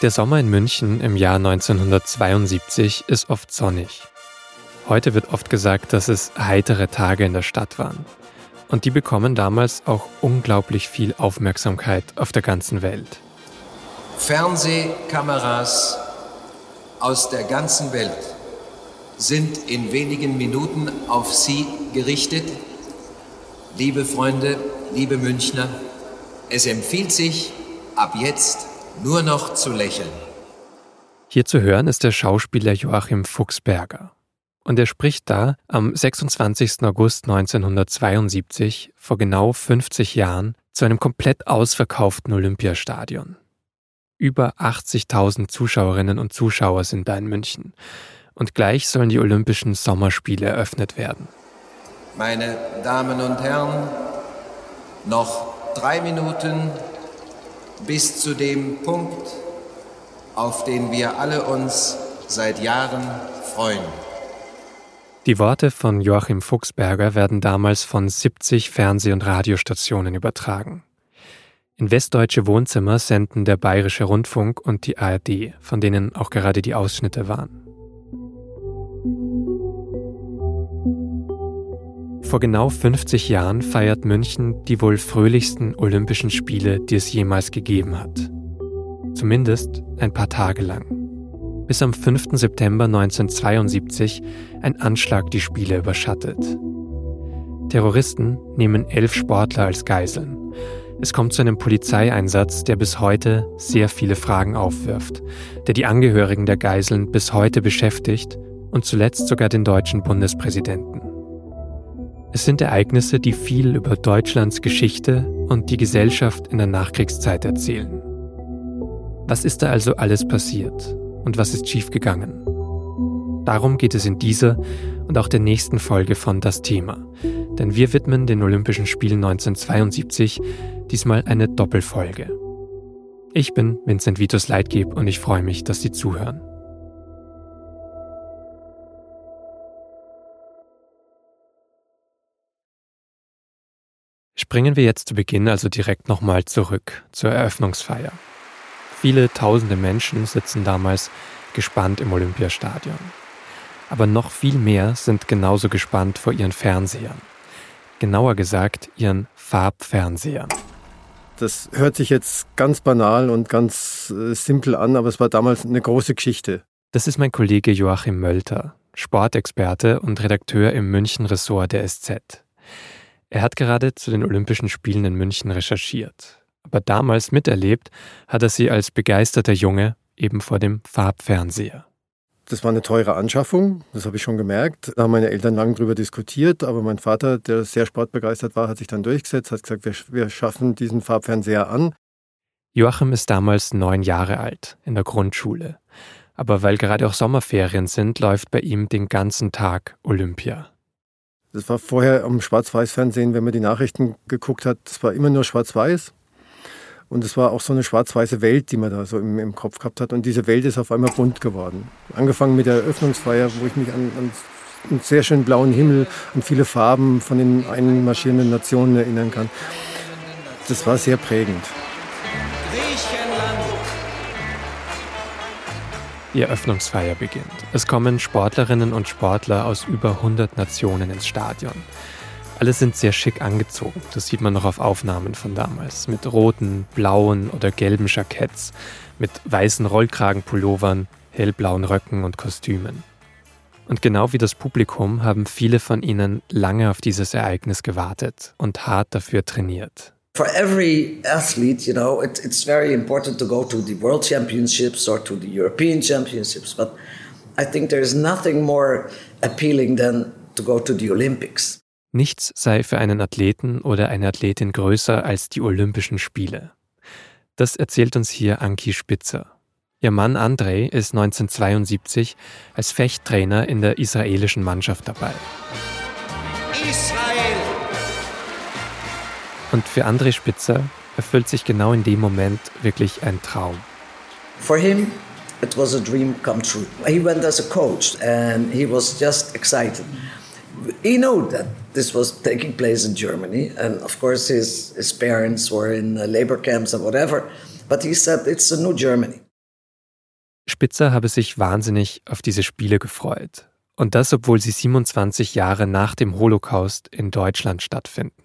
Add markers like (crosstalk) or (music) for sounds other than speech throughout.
Der Sommer in München im Jahr 1972 ist oft sonnig. Heute wird oft gesagt, dass es heitere Tage in der Stadt waren. Und die bekommen damals auch unglaublich viel Aufmerksamkeit auf der ganzen Welt. Fernsehkameras aus der ganzen Welt sind in wenigen Minuten auf Sie gerichtet. Liebe Freunde, liebe Münchner, es empfiehlt sich, ab jetzt nur noch zu lächeln. Hier zu hören ist der Schauspieler Joachim Fuchsberger. Und er spricht da am 26. August 1972 vor genau 50 Jahren zu einem komplett ausverkauften Olympiastadion. Über 80.000 Zuschauerinnen und Zuschauer sind da in München. Und gleich sollen die Olympischen Sommerspiele eröffnet werden. Meine Damen und Herren, noch drei Minuten bis zu dem Punkt, auf den wir alle uns seit Jahren freuen. Die Worte von Joachim Fuchsberger werden damals von 70 Fernseh- und Radiostationen übertragen. In westdeutsche Wohnzimmer senden der Bayerische Rundfunk und die ARD, von denen auch gerade die Ausschnitte waren. Vor genau 50 Jahren feiert München die wohl fröhlichsten Olympischen Spiele, die es jemals gegeben hat. Zumindest ein paar Tage lang bis am 5. September 1972 ein Anschlag die Spiele überschattet. Terroristen nehmen elf Sportler als Geiseln. Es kommt zu einem Polizeieinsatz, der bis heute sehr viele Fragen aufwirft, der die Angehörigen der Geiseln bis heute beschäftigt und zuletzt sogar den deutschen Bundespräsidenten. Es sind Ereignisse, die viel über Deutschlands Geschichte und die Gesellschaft in der Nachkriegszeit erzählen. Was ist da also alles passiert? und was ist schiefgegangen. Darum geht es in dieser und auch der nächsten Folge von Das Thema. Denn wir widmen den Olympischen Spielen 1972 diesmal eine Doppelfolge. Ich bin Vincent Vitus Leitgeb und ich freue mich, dass Sie zuhören. Springen wir jetzt zu Beginn also direkt nochmal zurück zur Eröffnungsfeier. Viele tausende Menschen sitzen damals gespannt im Olympiastadion. Aber noch viel mehr sind genauso gespannt vor ihren Fernsehern. Genauer gesagt, ihren Farbfernsehern. Das hört sich jetzt ganz banal und ganz äh, simpel an, aber es war damals eine große Geschichte. Das ist mein Kollege Joachim Mölter, Sportexperte und Redakteur im München-Ressort der SZ. Er hat gerade zu den Olympischen Spielen in München recherchiert aber damals miterlebt hat er sie als begeisterter Junge eben vor dem Farbfernseher. Das war eine teure Anschaffung, das habe ich schon gemerkt. Da haben meine Eltern lange darüber diskutiert, aber mein Vater, der sehr sportbegeistert war, hat sich dann durchgesetzt, hat gesagt, wir, wir schaffen diesen Farbfernseher an. Joachim ist damals neun Jahre alt, in der Grundschule. Aber weil gerade auch Sommerferien sind, läuft bei ihm den ganzen Tag Olympia. Das war vorher am Schwarz-Weiß-Fernsehen, wenn man die Nachrichten geguckt hat, das war immer nur Schwarz-Weiß. Und es war auch so eine schwarz-weiße Welt, die man da so im, im, Kopf gehabt hat. Und diese Welt ist auf einmal bunt geworden. Angefangen mit der Eröffnungsfeier, wo ich mich an, an einen sehr schönen blauen Himmel, an viele Farben von den einmarschierenden Nationen erinnern kann. Das war sehr prägend. Eröffnungsfeier beginnt. Es kommen Sportlerinnen und Sportler aus über 100 Nationen ins Stadion. Alle sind sehr schick angezogen. Das sieht man noch auf Aufnahmen von damals. Mit roten, blauen oder gelben Jacketts, mit weißen Rollkragenpullovern, hellblauen Röcken und Kostümen. Und genau wie das Publikum haben viele von ihnen lange auf dieses Ereignis gewartet und hart dafür trainiert. For every athlete, you know, it, it's very important to go to the World Championships or to the European Championships, but I think there is nothing more appealing than to go to the Olympics. Nichts sei für einen Athleten oder eine Athletin größer als die Olympischen Spiele. Das erzählt uns hier Anki Spitzer. Ihr Mann Andrei ist 1972 als Fechttrainer in der israelischen Mannschaft dabei. Israel! Und für André Spitzer erfüllt sich genau in dem Moment wirklich ein Traum. For him, it was a dream come true. He went as a coach and he was just excited. he knew that this was taking place in Germany, and of course his his parents were in labor camps and whatever. But he said it's a new Germany. Spitzer habe sich wahnsinnig auf diese Spiele gefreut. Und das, obwohl sie 27 Jahre nach dem Holocaust in Deutschland stattfinden.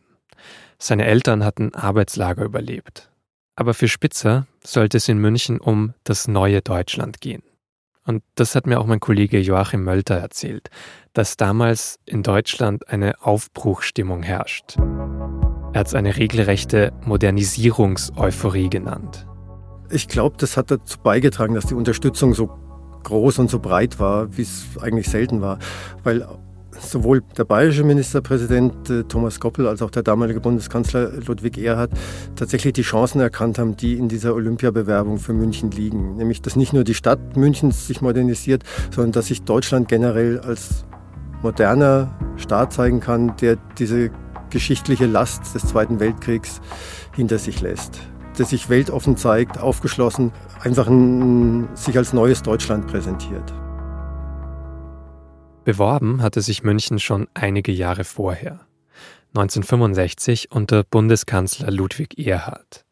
Seine Eltern hatten Arbeitslager überlebt. Aber für Spitzer sollte es in München um das neue Deutschland gehen. Und das hat mir auch mein Kollege Joachim Mölter erzählt, dass damals in Deutschland eine Aufbruchstimmung herrscht. Er hat es eine regelrechte Modernisierungseuphorie genannt. Ich glaube, das hat dazu beigetragen, dass die Unterstützung so groß und so breit war, wie es eigentlich selten war. Weil sowohl der bayerische Ministerpräsident äh, Thomas Goppel als auch der damalige Bundeskanzler Ludwig Erhard tatsächlich die Chancen erkannt haben, die in dieser Olympiabewerbung für München liegen. Nämlich, dass nicht nur die Stadt Münchens sich modernisiert, sondern dass sich Deutschland generell als moderner Staat zeigen kann, der diese geschichtliche Last des Zweiten Weltkriegs hinter sich lässt. Der sich weltoffen zeigt, aufgeschlossen, einfach ein, sich als neues Deutschland präsentiert. Beworben hatte sich München schon einige Jahre vorher. 1965 unter Bundeskanzler Ludwig Erhard.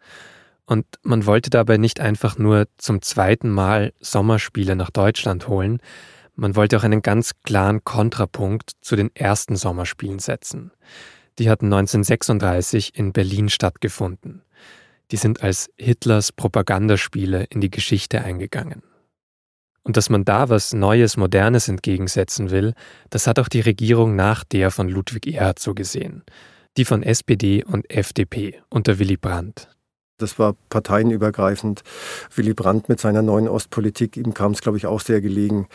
Und man wollte dabei nicht einfach nur zum zweiten Mal Sommerspiele nach Deutschland holen, man wollte auch einen ganz klaren Kontrapunkt zu den ersten Sommerspielen setzen. Die hatten 1936 in Berlin stattgefunden. Die sind als Hitlers Propagandaspiele in die Geschichte eingegangen. Und dass man da was Neues, Modernes entgegensetzen will, das hat auch die Regierung nach der von Ludwig Erhard so gesehen. Die von SPD und FDP unter Willy Brandt. Das war parteienübergreifend. Willy Brandt mit seiner neuen Ostpolitik, ihm kam es, glaube ich, auch sehr gelegen,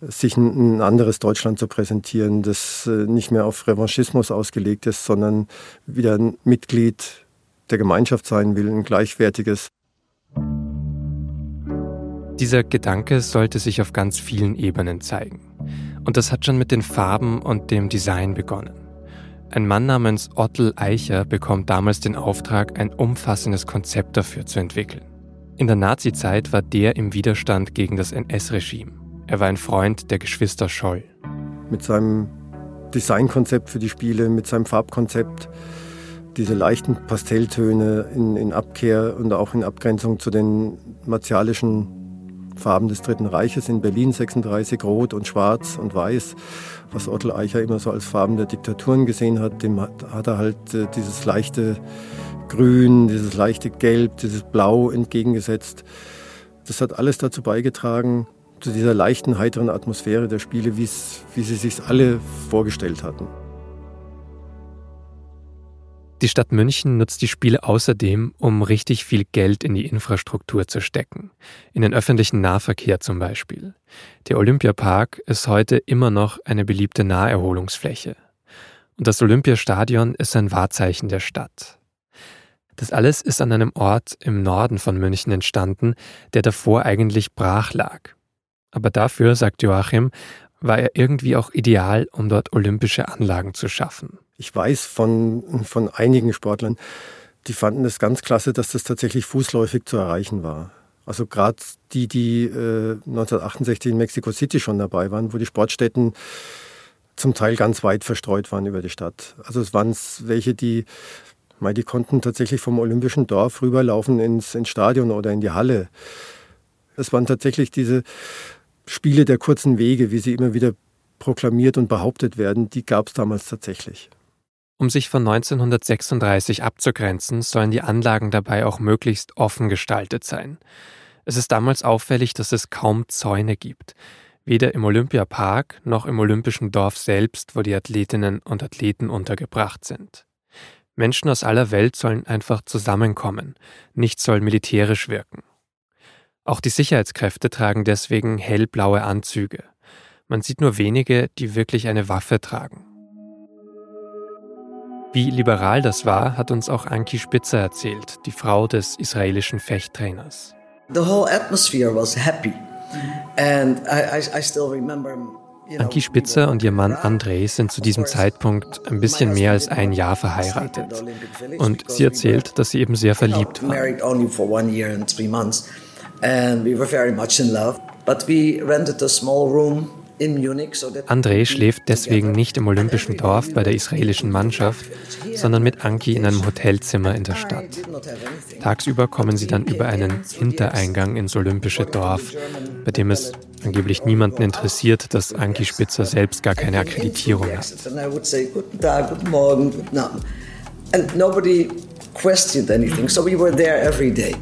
sich ein anderes Deutschland zu präsentieren, das äh, nicht mehr auf Revanchismus ausgelegt ist, sondern wieder ein Mitglied der Gemeinschaft sein will, ein gleichwertiges. Dieser Gedanke sollte sich auf ganz vielen Ebenen zeigen. Und das hat schon mit den Farben und dem Design begonnen. Ein Mann namens Ottel Eicher bekommt damals den Auftrag, ein umfassendes Konzept dafür zu entwickeln. In der Nazizeit war der im Widerstand gegen das NS-Regime. Er war ein Freund der Geschwister Scholl. Mit seinem Designkonzept für die Spiele, mit seinem Farbkonzept, diese leichten Pastelltöne in, in Abkehr und auch in Abgrenzung zu den martialischen Farben des Dritten Reiches in Berlin 36, Rot und Schwarz und Weiß, was Otto Eicher immer so als Farben der Diktaturen gesehen hat, dem hat, er halt äh, dieses leichte Grün, dieses leichte Gelb, dieses Blau entgegengesetzt. Das hat alles dazu beigetragen, zu dieser leichten, heiteren Atmosphäre der Spiele, wie sie sich alle vorgestellt hatten. Die Stadt München nutzt die Spiele außerdem, um richtig viel Geld in die Infrastruktur zu stecken. In den öffentlichen Nahverkehr zum Beispiel. Der Olympiapark ist heute immer noch eine beliebte Naherholungsfläche. Und das Olympiastadion ist ein Wahrzeichen der Stadt. Das alles ist an einem Ort im Norden von München entstanden, der davor eigentlich brach lag. Aber dafür, sagt Joachim, war er irgendwie auch ideal, um dort olympische Anlagen zu schaffen. Ich weiß von, von einigen Sportlern, die fanden es ganz klasse, dass das tatsächlich fußläufig zu erreichen war. Also gerade die, die äh, 1968 in Mexico City schon dabei waren, wo die Sportstätten zum Teil ganz weit verstreut waren über die Stadt. Also es waren welche, die, die konnten tatsächlich vom Olympischen Dorf rüberlaufen ins, ins Stadion oder in die Halle. Es waren tatsächlich diese Spiele der kurzen Wege, wie sie immer wieder proklamiert und behauptet werden, die gab es damals tatsächlich. Um sich von 1936 abzugrenzen, sollen die Anlagen dabei auch möglichst offen gestaltet sein. Es ist damals auffällig, dass es kaum Zäune gibt. Weder im Olympiapark noch im Olympischen Dorf selbst, wo die Athletinnen und Athleten untergebracht sind. Menschen aus aller Welt sollen einfach zusammenkommen, nichts soll militärisch wirken. Auch die Sicherheitskräfte tragen deswegen hellblaue Anzüge. Man sieht nur wenige, die wirklich eine Waffe tragen. Wie liberal das war, hat uns auch Anki Spitzer erzählt, die Frau des israelischen Fechttrainers. The whole atmosphere was happy. And I, I, still remember Anki Spitzer und ihr Mann André sind zu diesem Zeitpunkt ein bisschen mehr als ein Jahr verheiratet. Und sie erzählt, dass sie eben sehr verliebt war and we were very much in love. But we rented a small room André schläft deswegen nicht im Olympischen Dorf bei der israelischen Mannschaft, sondern mit Anki in einem Hotelzimmer in der Stadt. Tagsüber kommen sie dann über einen Hintereingang ins Olympische Dorf, bei dem es angeblich niemanden interessiert, dass Anki Spitzer selbst gar keine Akkreditierung hat. Guten Morgen, guten Abend. And nobody questioned anything, so we were there every day.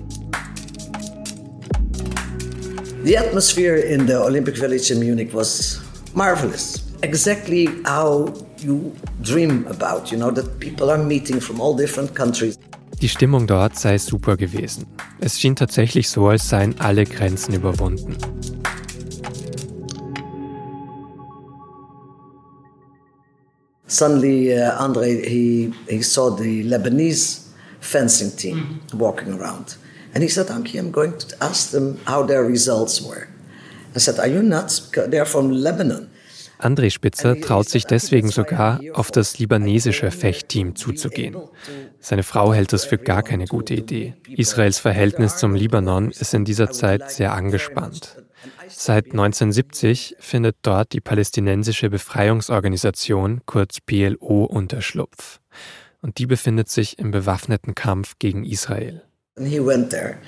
The atmosphere in the Olympic Village in Munich was marvelous. Exactly how you dream about, you know, that people are meeting from all different countries. Die Stimmung dort sei super gewesen. Es schien tatsächlich so, als seien alle Grenzen überwunden. Suddenly, uh, Andre he he saw the Lebanese fencing team walking around. And he said, Anki, I'm going to ask them how their results were. I said, Are you nuts? They're from Lebanon. André Spitzer traut sich deswegen sogar, auf das libanesische Fechtteam zuzugehen. Seine Frau hält das für gar keine gute Idee. Israels Verhältnis zum Libanon ist in dieser Zeit sehr angespannt. Seit 1970 findet dort die palästinensische Befreiungsorganisation, kurz PLO, Unterschlupf. Und die befindet sich im bewaffneten Kampf gegen Israel. And he went there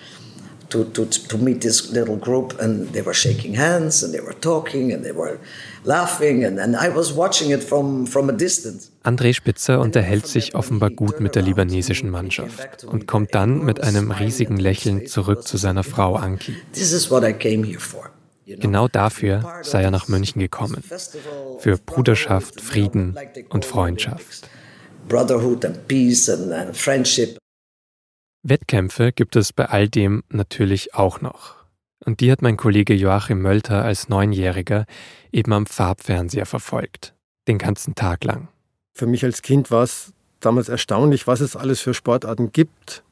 to, to, to meet this little group, and they were shaking hands, and they were talking, and they were laughing, and, and I was watching it from, from a distance. André Spitzer unterhält sich offenbar gut mit der libanesischen Mannschaft und kommt dann mit einem riesigen Lächeln zurück zu seiner Frau Anki. This is what I came here for. Genau dafür sei er nach München gekommen. Für Bruderschaft, Frieden und Freundschaft. Brotherhood and peace and, and friendship. Wettkämpfe gibt es bei all dem natürlich auch noch. Und die hat mein Kollege Joachim Mölter als Neunjähriger eben am Farbfernseher verfolgt. Den ganzen Tag lang. Für mich als Kind war es damals erstaunlich, was es alles für Sportarten gibt,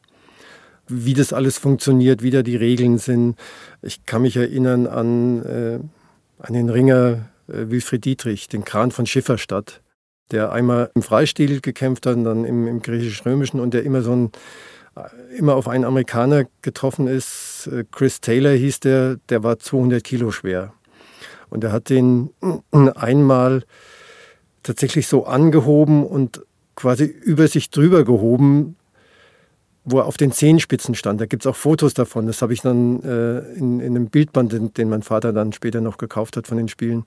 wie das alles funktioniert, wie da die Regeln sind. Ich kann mich erinnern an, äh, an den Ringer äh, Wilfried Dietrich, den Kran von Schifferstadt, der einmal im Freistil gekämpft hat und dann im, im griechisch-römischen und der immer so ein immer auf einen Amerikaner getroffen ist. Äh, Chris Taylor hieß der, der war 200 Kilo schwer. Und er hat den (clears throat) einmal tatsächlich so angehoben und quasi über sich drüber gehoben, wo er auf den Zehenspitzen stand. Da gibt es auch Fotos davon. Das habe ich dann äh, in, in einem Bildband, den, den mein Vater dann später noch gekauft hat von den Spielen,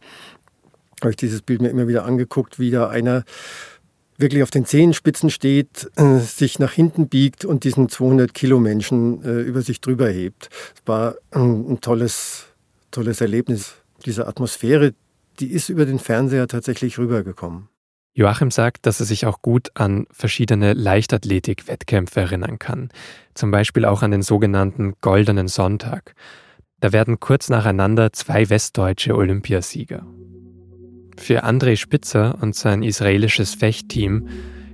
habe ich dieses Bild mir immer wieder angeguckt, wie da einer wirklich auf den Zehenspitzen steht, äh, sich nach hinten biegt und diesen 200 Kilo Menschen äh, über sich drüber hebt. Es war ein, ein tolles, tolles Erlebnis. Diese Atmosphäre, die ist über den Fernseher tatsächlich rübergekommen. Joachim sagt, dass er sich auch gut an verschiedene Leichtathletik-Wettkämpfe erinnern kann. Zum Beispiel auch an den sogenannten Goldenen Sonntag. Da werden kurz nacheinander zwei westdeutsche Olympiasieger. Für André Spitzer und sein israelisches Fechtteam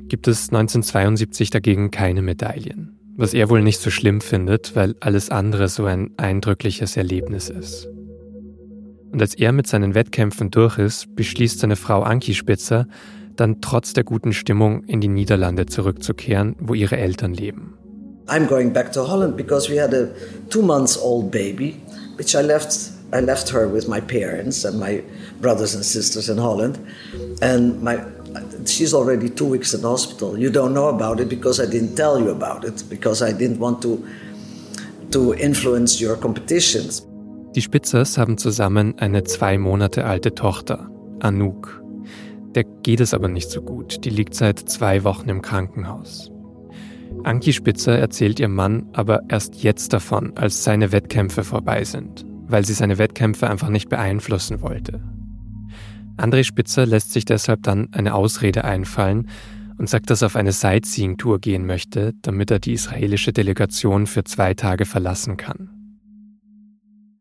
gibt es 1972 dagegen keine Medaillen, was er wohl nicht so schlimm findet, weil alles andere so ein eindrückliches Erlebnis ist. Und als er mit seinen Wettkämpfen durch ist, beschließt seine Frau Anki Spitzer, dann trotz der guten Stimmung in die Niederlande zurückzukehren, wo ihre Eltern leben. I'm going back to Holland because we had a two months old baby, which I left I left her with my parents and my brothers and sisters in Holland. And my, she's already two weeks in hospital. You don't know about it because I didn't tell you about it, because I didn't want to, to influence your competitions. Die Spitzers haben zusammen eine zwei Monate alte Tochter, Anouk. Der geht es aber nicht so gut. Die liegt seit zwei Wochen im Krankenhaus. Anki Spitzer erzählt ihrem Mann aber erst jetzt davon, als seine Wettkämpfe vorbei sind weil sie seine Wettkämpfe einfach nicht beeinflussen wollte. André Spitzer lässt sich deshalb dann eine Ausrede einfallen und sagt, dass er auf eine Sightseeing-Tour gehen möchte, damit er die israelische Delegation für zwei Tage verlassen kann.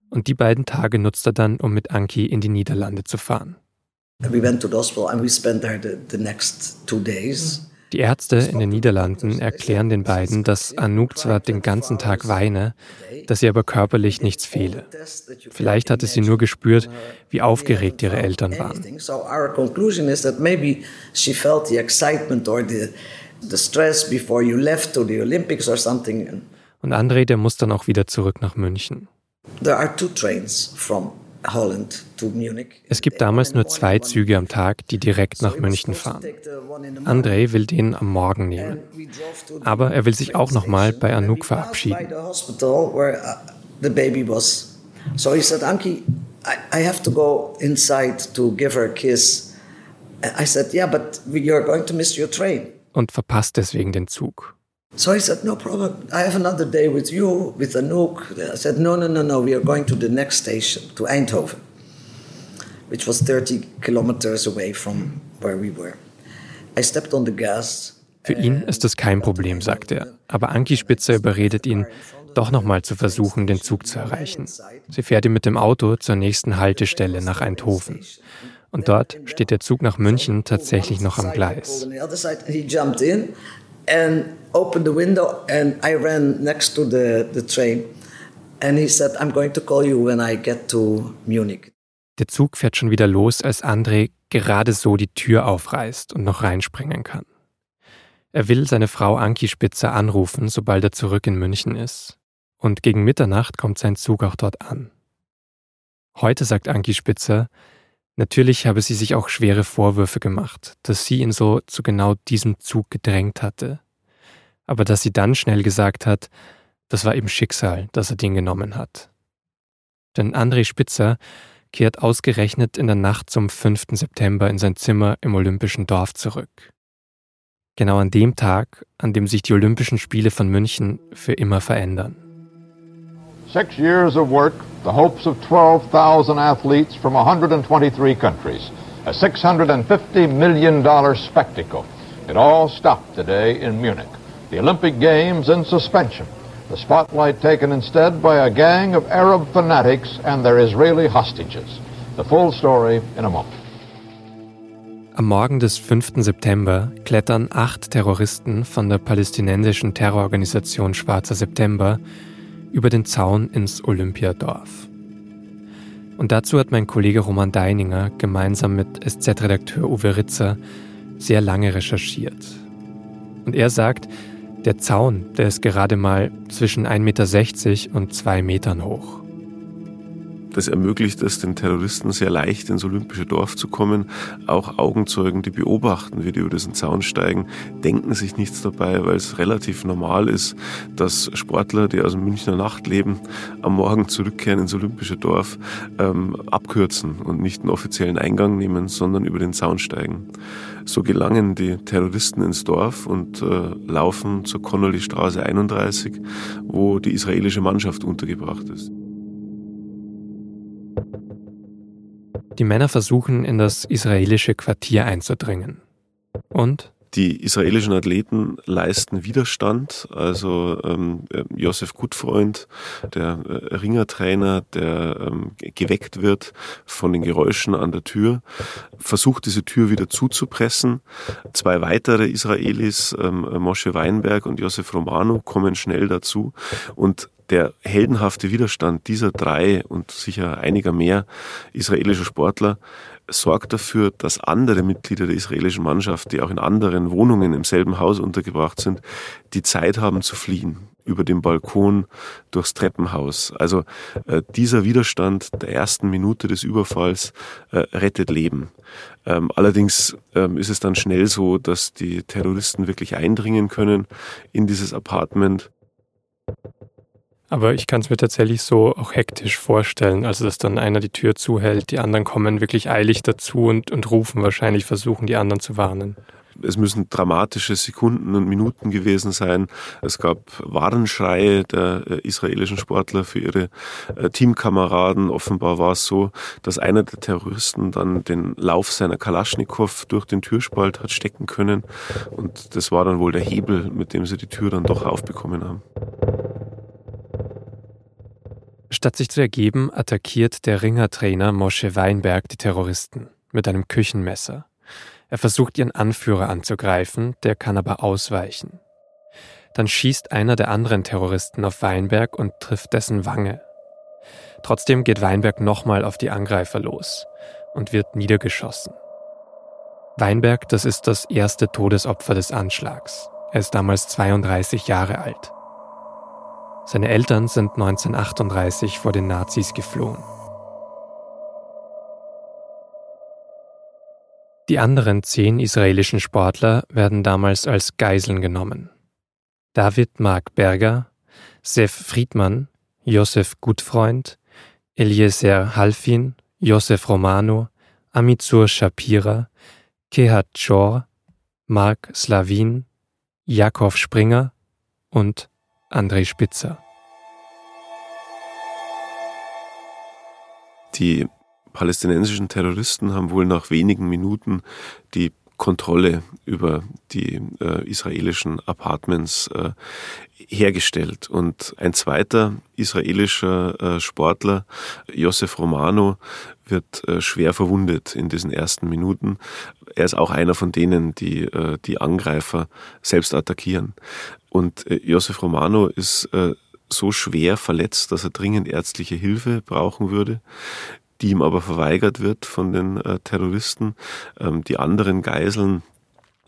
Und die beiden Tage nutzt er dann, um mit Anki in die Niederlande zu fahren. We went to the hospital and we spent there the, the next two days. Die Ärzte in den Niederlanden erklären den beiden, dass Anouk zwar den ganzen Tag weine, dass ihr aber körperlich nichts fehle. Vielleicht hatte sie nur gespürt, wie aufgeregt ihre Eltern waren. Und André, der muss dann auch wieder zurück nach München. There are two trains from. Es gibt damals nur zwei Züge am Tag, die direkt nach München fahren. Andrei will den am Morgen nehmen. Aber er will sich auch nochmal bei Anouk verabschieden. So he said, Anki, I, I have to go inside to give her a kiss. I said, yeah, but you're going to miss your train. Und verpasst deswegen den Zug. So he said, no problem. I have another day with you, with Anouk. I said, no, no, no, no. We are going to the next station, to Eindhoven, which was 30 kilometers away from where we were. I stepped on the gas. Für ihn ist das kein Problem, sagt er. Aber Anki Spitzer überredet ihn, doch nochmal zu versuchen, den Zug zu erreichen. Sie fährt ihn mit dem Auto zur nächsten Haltestelle nach Eindhoven. Und dort steht der Zug nach München tatsächlich noch am Gleis. And opened the window and I ran next to the, the train and he said, I'm going to call you when I get to Munich. Der Zug fährt schon wieder los, als André gerade so die Tür aufreißt und noch reinspringen kann. Er will seine Frau Anki Spitzer anrufen, sobald er zurück in München ist. Und gegen Mitternacht kommt sein Zug auch dort an. Heute sagt Anki Spitzer, natürlich habe sie sich auch schwere Vorwürfe gemacht, dass sie ihn so zu genau diesem Zug gedrängt hatte. Aber dass sie dann schnell gesagt hat, das war eben Schicksal, dass er den genommen hat. Denn André Spitzer kehrt ausgerechnet in der Nacht zum 5. September in sein Zimmer im Olympischen Dorf zurück. Genau an dem Tag, an dem sich die Olympischen Spiele von München für immer verändern. Six years of work, the hopes of 12,000 athletes from 123 countries, a $650 million spectacle. It all stopped today in Munich. The Olympic Games in suspension. The spotlight taken instead by a gang of Arab fanatics and their Israeli hostages. The full story in a moment. Am Morgen des 5. September klettern acht Terroristen von der palästinensischen Terrororganisation Schwarzer September über den Zaun ins Olympiadorf. Und dazu hat mein Kollege Roman Deininger gemeinsam mit SZ-Redakteur Uwe Ritzer sehr lange recherchiert. Und er sagt, der Zaun, der ist gerade mal zwischen 1,60 Meter und 2 Metern hoch. Das ermöglicht es den Terroristen sehr leicht ins olympische Dorf zu kommen. Auch Augenzeugen, die beobachten, wie die über diesen Zaun steigen, denken sich nichts dabei, weil es relativ normal ist, dass Sportler, die aus dem Münchner Nachtleben am Morgen zurückkehren ins olympische Dorf, ähm, abkürzen und nicht einen offiziellen Eingang nehmen, sondern über den Zaun steigen. So gelangen die Terroristen ins Dorf und äh, laufen zur Connolly Straße 31, wo die israelische Mannschaft untergebracht ist. Die Männer versuchen, in das israelische Quartier einzudringen. Und? Die israelischen Athleten leisten Widerstand. Also ähm, Josef Gutfreund, der äh, Ringertrainer, der ähm, geweckt wird von den Geräuschen an der Tür, versucht diese Tür wieder zuzupressen. Zwei weitere Israelis, ähm, Moshe Weinberg und Josef Romano, kommen schnell dazu und der heldenhafte Widerstand dieser drei und sicher einiger mehr israelischer Sportler sorgt dafür, dass andere Mitglieder der israelischen Mannschaft, die auch in anderen Wohnungen im selben Haus untergebracht sind, die Zeit haben zu fliehen über den Balkon, durchs Treppenhaus. Also äh, dieser Widerstand der ersten Minute des Überfalls äh, rettet Leben. Ähm, allerdings ähm, ist es dann schnell so, dass die Terroristen wirklich eindringen können in dieses Apartment. Aber ich kann es mir tatsächlich so auch hektisch vorstellen, also dass dann einer die Tür zuhält, die anderen kommen wirklich eilig dazu und, und rufen wahrscheinlich, versuchen die anderen zu warnen. Es müssen dramatische Sekunden und Minuten gewesen sein. Es gab Warnschreie der äh, israelischen Sportler für ihre äh, Teamkameraden. Offenbar war es so, dass einer der Terroristen dann den Lauf seiner Kalaschnikow durch den Türspalt hat stecken können. Und das war dann wohl der Hebel, mit dem sie die Tür dann doch aufbekommen haben. Statt sich zu ergeben, attackiert der Ringertrainer Mosche Weinberg die Terroristen mit einem Küchenmesser. Er versucht ihren Anführer anzugreifen, der kann aber ausweichen. Dann schießt einer der anderen Terroristen auf Weinberg und trifft dessen Wange. Trotzdem geht Weinberg nochmal auf die Angreifer los und wird niedergeschossen. Weinberg, das ist das erste Todesopfer des Anschlags. Er ist damals 32 Jahre alt. Seine Eltern sind 1938 vor den Nazis geflohen. Die anderen zehn israelischen Sportler werden damals als Geiseln genommen. David Mark Berger, Sef Friedmann, Josef Gutfreund, Eliezer Halfin, Josef Romano, Amitsur Shapira, Kehat Chor, Mark Slavin, Jakov Springer und André Spitzer. Die palästinensischen Terroristen haben wohl nach wenigen Minuten die Kontrolle über die äh, israelischen Apartments äh, hergestellt. Und ein zweiter israelischer äh, Sportler, Josef Romano, wird äh, schwer verwundet in diesen ersten Minuten. Er ist auch einer von denen, die äh, die Angreifer selbst attackieren. Und äh, Josef Romano ist so schwer verletzt, dass er dringend ärztliche Hilfe brauchen würde die ihm aber verweigert wird von den äh, Terroristen. Ähm, die anderen Geiseln,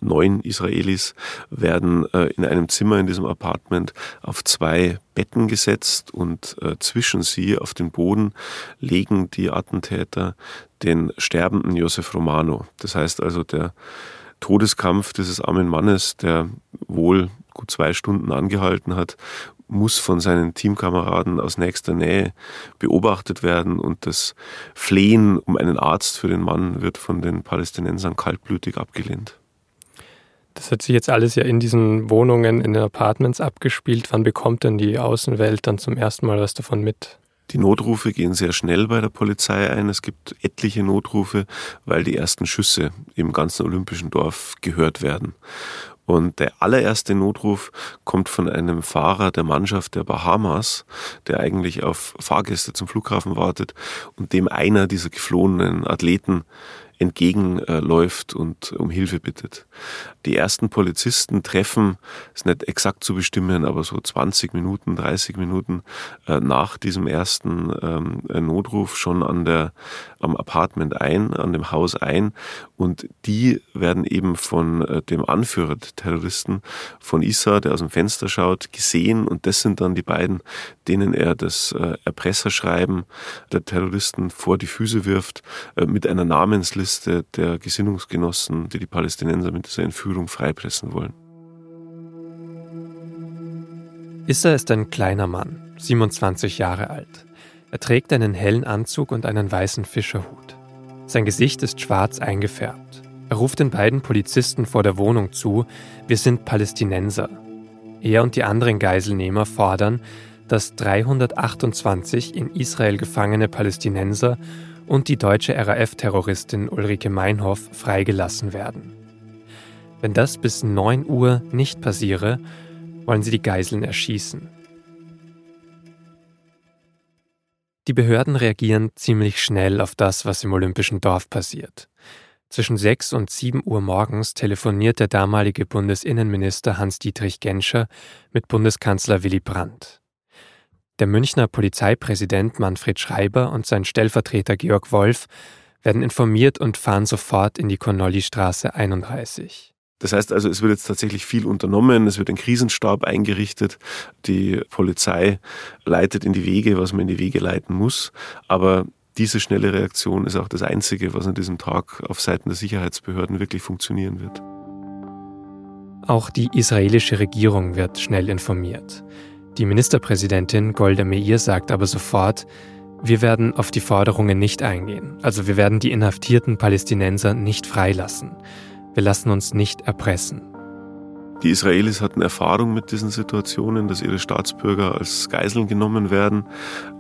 neun Israelis, werden äh, in einem Zimmer in diesem Apartment auf zwei Betten gesetzt und äh, zwischen sie auf den Boden legen die Attentäter den sterbenden Josef Romano. Das heißt also, der Todeskampf dieses armen Mannes, der wohl gut zwei Stunden angehalten hat muss von seinen Teamkameraden aus nächster Nähe beobachtet werden und das Flehen um einen Arzt für den Mann wird von den Palästinensern kaltblütig abgelehnt. Das hat sich jetzt alles ja in diesen Wohnungen, in den Apartments abgespielt. Wann bekommt denn die Außenwelt dann zum ersten Mal was davon mit? Die Notrufe gehen sehr schnell bei der Polizei ein. Es gibt etliche Notrufe, weil die ersten Schüsse im ganzen olympischen Dorf gehört werden. Und der allererste Notruf kommt von einem Fahrer der Mannschaft der Bahamas, der eigentlich auf Fahrgäste zum Flughafen wartet und dem einer dieser geflohenen Athleten entgegenläuft und um Hilfe bittet. Die ersten Polizisten treffen, ist nicht exakt zu bestimmen, aber so 20 Minuten, 30 Minuten äh, nach diesem ersten ähm, Notruf schon an der, am Apartment ein, an dem Haus ein und die werden eben von äh, dem Anführer der Terroristen, von Issa, der aus dem Fenster schaut, gesehen und das sind dann die beiden, denen er das äh, Erpresserschreiben der Terroristen vor die Füße wirft mit einer Namensliste Liste der Gesinnungsgenossen, die die Palästinenser mit dieser Entführung freipressen wollen. Issa ist ein kleiner Mann, 27 Jahre alt. Er trägt einen hellen Anzug und einen weißen Fischerhut. Sein Gesicht ist schwarz eingefärbt. Er ruft den beiden Polizisten vor der Wohnung zu, wir sind Palästinenser. Er und die anderen Geiselnehmer fordern, dass 328 in Israel gefangene Palästinenser und die deutsche RAF-Terroristin Ulrike Meinhoff freigelassen werden. Wenn das bis 9 Uhr nicht passiere, wollen sie die Geiseln erschießen. Die Behörden reagieren ziemlich schnell auf das, was im Olympischen Dorf passiert. Zwischen 6 und 7 Uhr morgens telefoniert der damalige Bundesinnenminister Hans-Dietrich Genscher mit Bundeskanzler Willy Brandt. Der Münchner Polizeipräsident Manfred Schreiber und sein Stellvertreter Georg Wolf werden informiert und fahren sofort in die Connolly-Straße 31. Das heißt also, es wird jetzt tatsächlich viel unternommen, es wird ein Krisenstab eingerichtet, die Polizei leitet in die Wege, was man in die Wege leiten muss, aber diese schnelle Reaktion ist auch das Einzige, was an diesem Tag auf Seiten der Sicherheitsbehörden wirklich funktionieren wird. Auch die israelische Regierung wird schnell informiert. Die Ministerpräsidentin Golda Meir sagt aber sofort, wir werden auf die Forderungen nicht eingehen. Also wir werden die inhaftierten Palästinenser nicht freilassen. Wir lassen uns nicht erpressen. Die Israelis hatten Erfahrung mit diesen Situationen, dass ihre Staatsbürger als Geiseln genommen werden.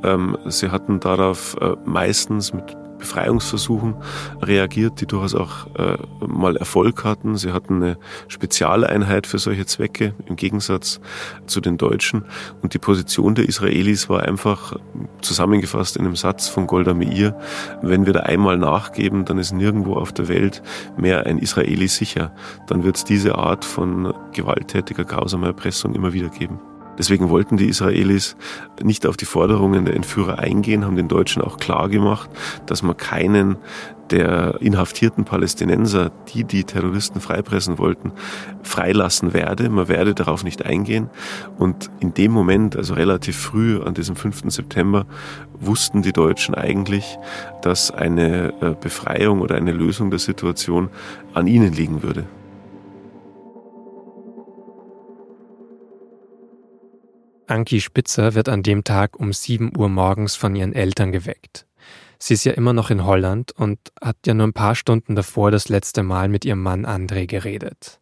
Ähm, sie hatten darauf äh, meistens mit Befreiungsversuchen reagiert, die durchaus auch äh, mal Erfolg hatten. Sie hatten eine Spezialeinheit für solche Zwecke im Gegensatz zu den Deutschen. Und die Position der Israelis war einfach zusammengefasst in einem Satz von Golda Meir, wenn wir da einmal nachgeben, dann ist nirgendwo auf der Welt mehr ein Israeli sicher. Dann wird es diese Art von gewalttätiger, grausamer Erpressung immer wieder geben. Deswegen wollten die Israelis nicht auf die Forderungen der Entführer eingehen, haben den Deutschen auch klar gemacht, dass man keinen der inhaftierten Palästinenser, die die Terroristen freipressen wollten, freilassen werde. Man werde darauf nicht eingehen. Und in dem Moment, also relativ früh an diesem 5. September, wussten die Deutschen eigentlich, dass eine äh, Befreiung oder eine Lösung der Situation an ihnen liegen würde. Anki Spitzer wird an dem Tag um 7 Uhr morgens von ihren Eltern geweckt. Sie ist ja immer noch in Holland und hat ja nur ein paar Stunden davor das letzte Mal mit ihrem Mann André geredet.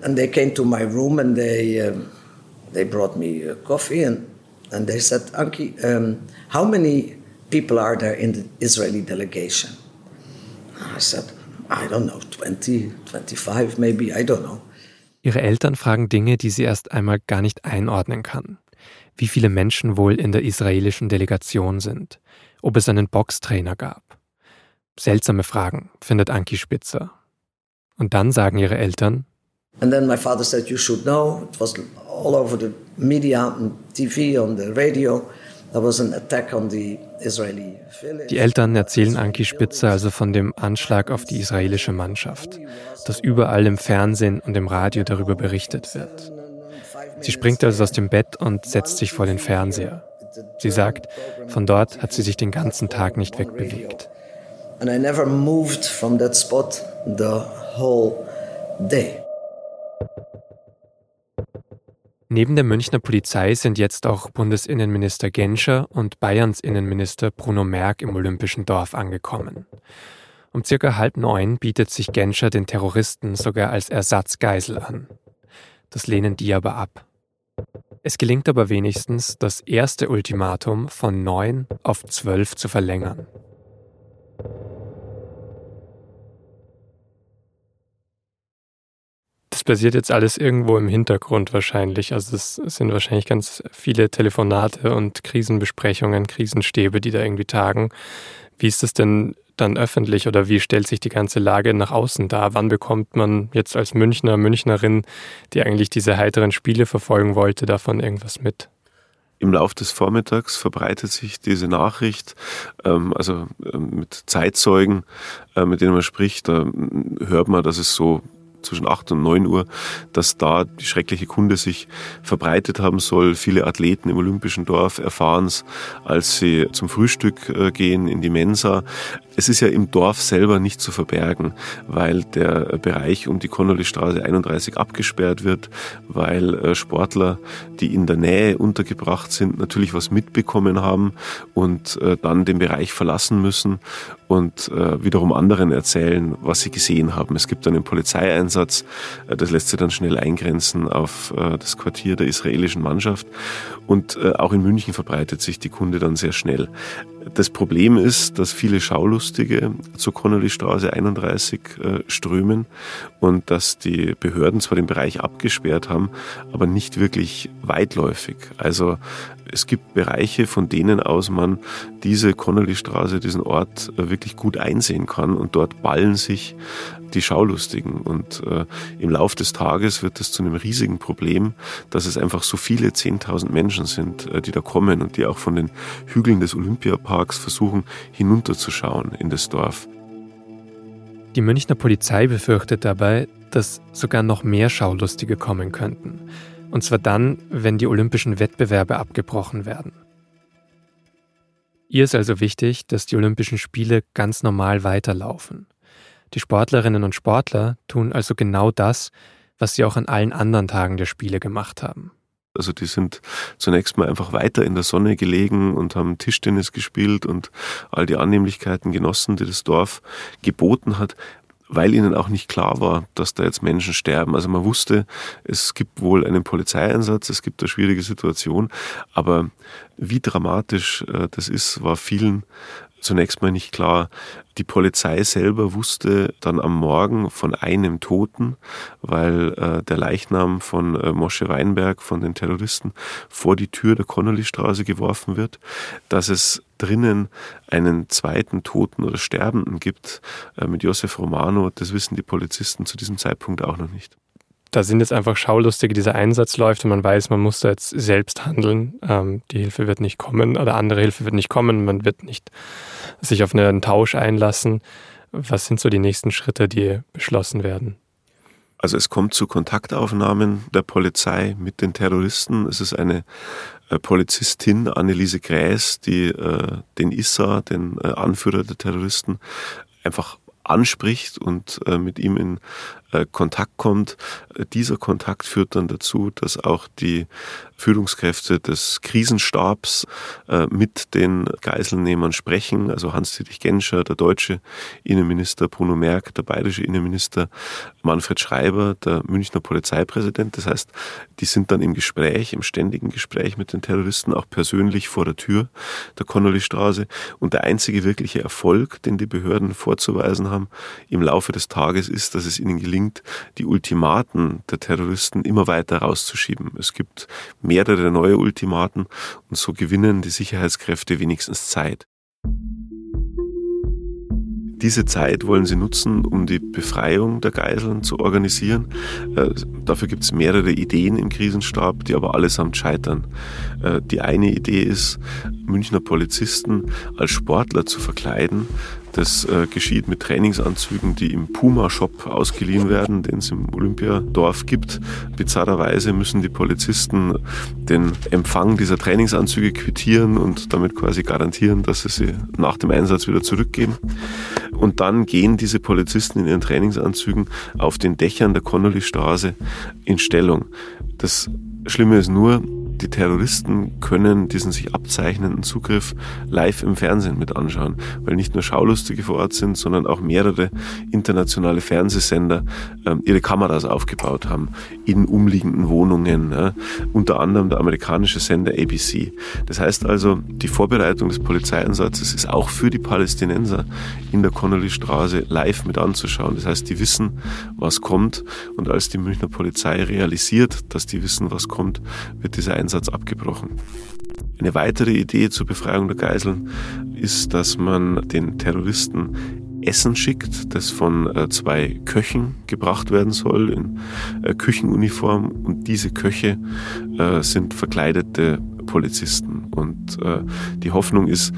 And they came to my room and they uh, they brought me uh, coffee and and they said, Anki, um, how many people are there in the Israeli delegation? I said, I don't know, 20, 25 maybe, I don't know. Ihre Eltern fragen Dinge, die sie erst einmal gar nicht einordnen kann. Wie viele Menschen wohl in der israelischen Delegation sind, ob es einen Boxtrainer gab. Seltsame Fragen, findet Anki Spitzer. Und dann sagen ihre Eltern, And then my father said, You should know. It was all over the media, on TV, on the radio. There was an attack on the Israeli village. Die Eltern erzählen Anki Spitzer also von dem Anschlag auf die israelische Mannschaft, dass überall im Fernsehen und im Radio darüber berichtet wird. Sie springt also aus dem Bett und setzt sich vor den Fernseher. Sie sagt, von dort hat sie sich den ganzen Tag nicht wegbewegt. And I never moved from that spot the whole day. Neben der Münchner Polizei sind jetzt auch Bundesinnenminister Genscher und Bayerns Innenminister Bruno Merck im Olympischen Dorf angekommen. Um circa halb neun bietet sich Genscher den Terroristen sogar als Ersatzgeisel an. Das lehnen die aber ab. Es gelingt aber wenigstens, das erste Ultimatum von neun auf zwölf zu verlängern. Das passiert jetzt alles irgendwo im Hintergrund wahrscheinlich. Also es sind wahrscheinlich ganz viele Telefonate und Krisenbesprechungen, Krisenstäbe, die da irgendwie tagen. Wie ist es denn dann öffentlich oder wie stellt sich die ganze Lage nach außen dar? Wann bekommt man jetzt als Münchner, Münchnerin, die eigentlich diese heiteren Spiele verfolgen wollte, davon irgendwas mit? Im Laufe des Vormittags verbreitet sich diese Nachricht, ähm, also ähm, mit Zeitzeugen, äh, mit denen man spricht, da hört man, dass es so zwischen 8 und 9 Uhr, dass da die schreckliche Kunde sich verbreitet haben soll. Viele Athleten im Olympischen Dorf erfahren es, als sie zum Frühstück äh, gehen in die Mensa. Es ist ja im Dorf selber nicht zu verbergen, weil der Bereich um die Connolly-Straße 31 abgesperrt wird, weil äh, Sportler, die in der Nähe untergebracht sind, natürlich was mitbekommen haben und äh, dann den Bereich verlassen müssen und äh, wiederum anderen erzählen, was sie gesehen haben. Es gibt einen Polizeieinsatz, das lässt sich dann schnell eingrenzen auf das Quartier der israelischen Mannschaft und auch in München verbreitet sich die Kunde dann sehr schnell. Das Problem ist, dass viele Schaulustige zur Connolly-Straße 31 äh, strömen und dass die Behörden zwar den Bereich abgesperrt haben, aber nicht wirklich weitläufig. Also es gibt Bereiche, von denen aus man diese Connolly-Straße, diesen Ort äh, wirklich gut einsehen kann und dort ballen sich die Schaulustigen. Und äh, im Lauf des Tages wird es zu einem riesigen Problem, dass es einfach so viele 10.000 Menschen sind, äh, die da kommen und die auch von den Hügeln des Olympiaparks versuchen, hinunterzuschauen in das Dorf. Die Münchner Polizei befürchtet dabei, dass sogar noch mehr Schaulustige kommen könnten. Und zwar dann, wenn die olympischen Wettbewerbe abgebrochen werden. Ihr ist also wichtig, dass die Olympischen Spiele ganz normal weiterlaufen. Die Sportlerinnen und Sportler tun also genau das, was sie auch an allen anderen Tagen der Spiele gemacht haben. Also die sind zunächst mal einfach weiter in der Sonne gelegen und haben Tischtennis gespielt und all die Annehmlichkeiten genossen, die das Dorf geboten hat weil ihnen auch nicht klar war, dass da jetzt Menschen sterben. Also man wusste, es gibt wohl einen Polizeieinsatz, es gibt eine schwierige Situation, aber wie dramatisch äh, das ist, war vielen zunächst mal nicht klar. Die Polizei selber wusste dann am Morgen von einem Toten, weil äh, der Leichnam von äh, Mosche Weinberg, von den Terroristen, vor die Tür der Connolly-Straße geworfen wird, dass es drinnen einen zweiten Toten oder Sterbenden gibt äh, mit Josef Romano. Das wissen die Polizisten zu diesem Zeitpunkt auch noch nicht. Da sind jetzt einfach Schaulustige, dieser Einsatz läuft und man weiß, man muss da jetzt selbst handeln. Ähm, die Hilfe wird nicht kommen oder andere Hilfe wird nicht kommen. Man wird nicht sich auf einen Tausch einlassen. Was sind so die nächsten Schritte, die beschlossen werden? Also es kommt zu Kontaktaufnahmen der Polizei mit den Terroristen. Es ist eine äh, Polizistin, Anneliese Gräß, die äh, den Issa, den äh, Anführer der Terroristen, einfach anspricht und äh, mit ihm in Kontakt kommt. Dieser Kontakt führt dann dazu, dass auch die Führungskräfte des Krisenstabs äh, mit den Geiselnehmern sprechen, also Hans-Dietrich Genscher, der deutsche Innenminister, Bruno Merck, der bayerische Innenminister, Manfred Schreiber, der Münchner Polizeipräsident. Das heißt, die sind dann im Gespräch, im ständigen Gespräch mit den Terroristen, auch persönlich vor der Tür der Connolly-Straße. Und der einzige wirkliche Erfolg, den die Behörden vorzuweisen haben im Laufe des Tages, ist, dass es ihnen gelingt, gelingt, die Ultimaten der Terroristen immer weiter rauszuschieben. Es gibt mehrere neue Ultimaten und so gewinnen die Sicherheitskräfte wenigstens Zeit. Diese Zeit wollen sie nutzen, um die Befreiung der Geiseln zu organisieren. Äh, dafür gibt es mehrere Ideen im Krisenstab, die aber allesamt scheitern. Äh, die eine Idee ist, Münchner Polizisten als Sportler zu verkleiden, das äh, geschieht mit Trainingsanzügen, die im Puma-Shop ausgeliehen werden, den es im Olympiadorf gibt. Bizarrerweise müssen die Polizisten den Empfang dieser Trainingsanzüge quittieren und damit quasi garantieren, dass sie sie nach dem Einsatz wieder zurückgeben. Und dann gehen diese Polizisten in ihren Trainingsanzügen auf den Dächern der Connolly-Straße in Stellung. Das Schlimme ist nur, die Terroristen können diesen sich abzeichnenden Zugriff live im Fernsehen mit anschauen, weil nicht nur Schaulustige vor Ort sind, sondern auch mehrere internationale Fernsehsender äh, ihre Kameras aufgebaut haben in umliegenden Wohnungen, ja, unter anderem der amerikanische Sender ABC. Das heißt also, die Vorbereitung des Polizeieinsatzes ist auch für die Palästinenser in der Connolly-Straße live mit anzuschauen. Das heißt, die wissen, was kommt und als die Münchner Polizei realisiert, dass die wissen, was kommt, wird dieser Einsatz Einsatz abgebrochen. Eine weitere Idee zur Befreiung der Geiseln ist, dass man den Terroristen Essen schickt, das von äh, zwei Köchen gebracht werden soll in äh, Küchenuniform und diese Köche äh, sind verkleidete Polizisten und die Hoffnung ist,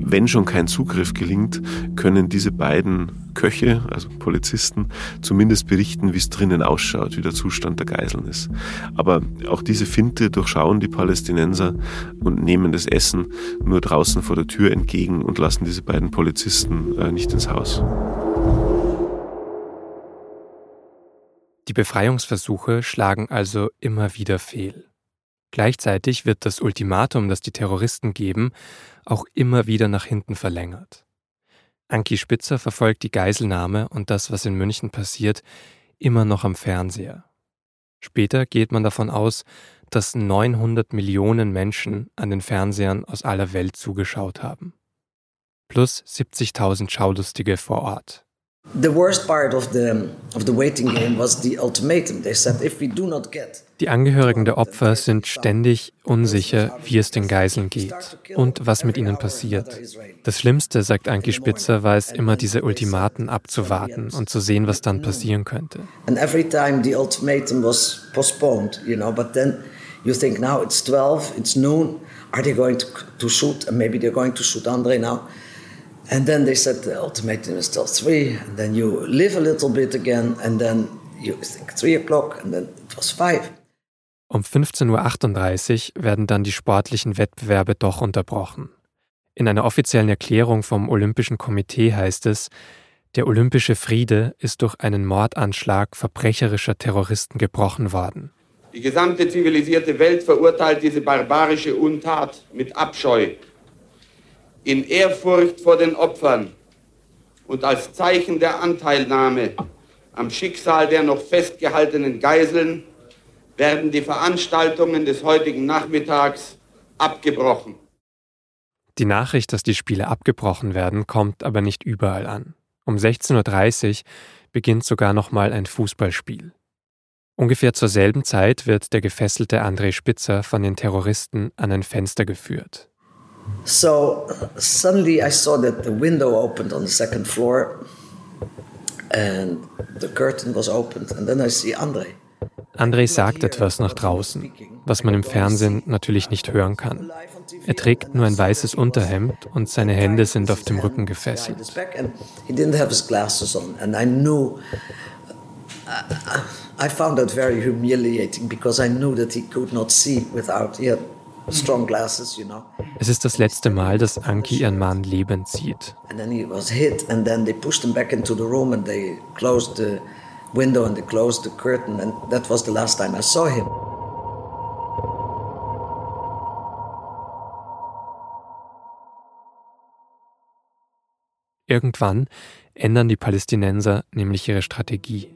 wenn schon kein Zugriff gelingt, können diese beiden Köche, also Polizisten, zumindest berichten, wie es drinnen ausschaut, wie der Zustand der Geiseln ist. Aber auch diese Finte durchschauen die Palästinenser und nehmen das Essen nur draußen vor der Tür entgegen und lassen diese beiden Polizisten äh, nicht ins Haus. Die Befreiungsversuche schlagen also immer wieder fehl. Gleichzeitig wird das Ultimatum, das die Terroristen geben, auch immer wieder nach hinten verlängert. Anki Spitzer verfolgt die Geiselnahme und das, was in München passiert, immer noch am Fernseher. Später geht man davon aus, dass 900 Millionen Menschen an den Fernsehern aus aller Welt zugeschaut haben. Plus 70.000 Schaulustige vor Ort. The worst part of the of the waiting game was the ultimatum. They said if we do not get die Angehörigen der Opfer sind ständig unsicher, wie es den Geiseln geht und was mit ihnen passiert. Das Schlimmste, sagt Anki Spitzer, war es immer, diese Ultimaten abzuwarten und zu sehen, was dann passieren könnte. And every time the ultimatum was postponed, you know, but then you think now it's 12, it's noon, are they going to, to shoot? And maybe they're going to shoot Andre now. And then they said the ultimatum is till three, and then you live a little bit again, and then you think three o'clock, and then it was five. Um 15.38 Uhr werden dann die sportlichen Wettbewerbe doch unterbrochen. In einer offiziellen Erklärung vom Olympischen Komitee heißt es, der olympische Friede ist durch einen Mordanschlag verbrecherischer Terroristen gebrochen worden. Die gesamte zivilisierte Welt verurteilt diese barbarische Untat mit Abscheu in Ehrfurcht vor den Opfern und als Zeichen der Anteilnahme am Schicksal der noch festgehaltenen Geiseln werden die Veranstaltungen des heutigen Nachmittags abgebrochen. Die Nachricht, dass die Spiele abgebrochen werden, kommt aber nicht überall an. Um 16.30 Uhr beginnt sogar noch mal ein Fußballspiel. Ungefähr zur selben Zeit wird der gefesselte André Spitzer von den Terroristen an ein Fenster geführt. So suddenly I saw that the window opened on the second floor and the curtain was opened, and then I see Andre. André sagt etwas nach draußen, was man im Fernsehen natürlich nicht hören kann. Er trägt nur ein weißes Unterhemd und seine Hände sind auf dem Rücken gefesselt. I found that very humiliating because I knew that he could not see without he had strong glasses, you know. Es ist das letzte Mal, dass Anki ihren Mann lebend sieht. And then he was hit and then they pushed him back into the room and they closed the window and they closed the curtain and that was the last time I saw him. Irgendwann ändern die Palästinenser nämlich ihre Strategie.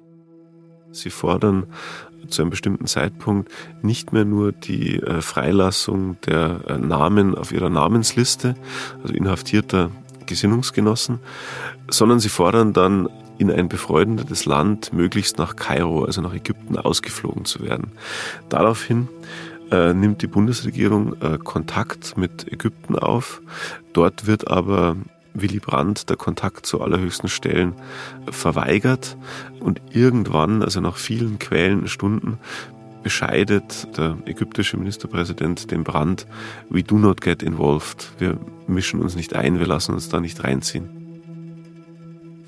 Sie fordern zu einem bestimmten Zeitpunkt nicht mehr nur die äh, Freilassung der äh, Namen auf ihrer Namensliste, also inhaftierter Gesinnungsgenossen, sondern sie fordern dann in ein befreundetes Land möglichst nach Kairo, also nach Ägypten, ausgeflogen zu werden. Daraufhin äh, nimmt die Bundesregierung äh, Kontakt mit Ägypten auf. Dort wird aber Willy Brandt der Kontakt zu allerhöchsten Stellen verweigert und irgendwann, also nach vielen quälenden Stunden, bescheidet der ägyptische Ministerpräsident den Brandt, we do not get involved. Wir mischen uns nicht ein, wir lassen uns da nicht reinziehen.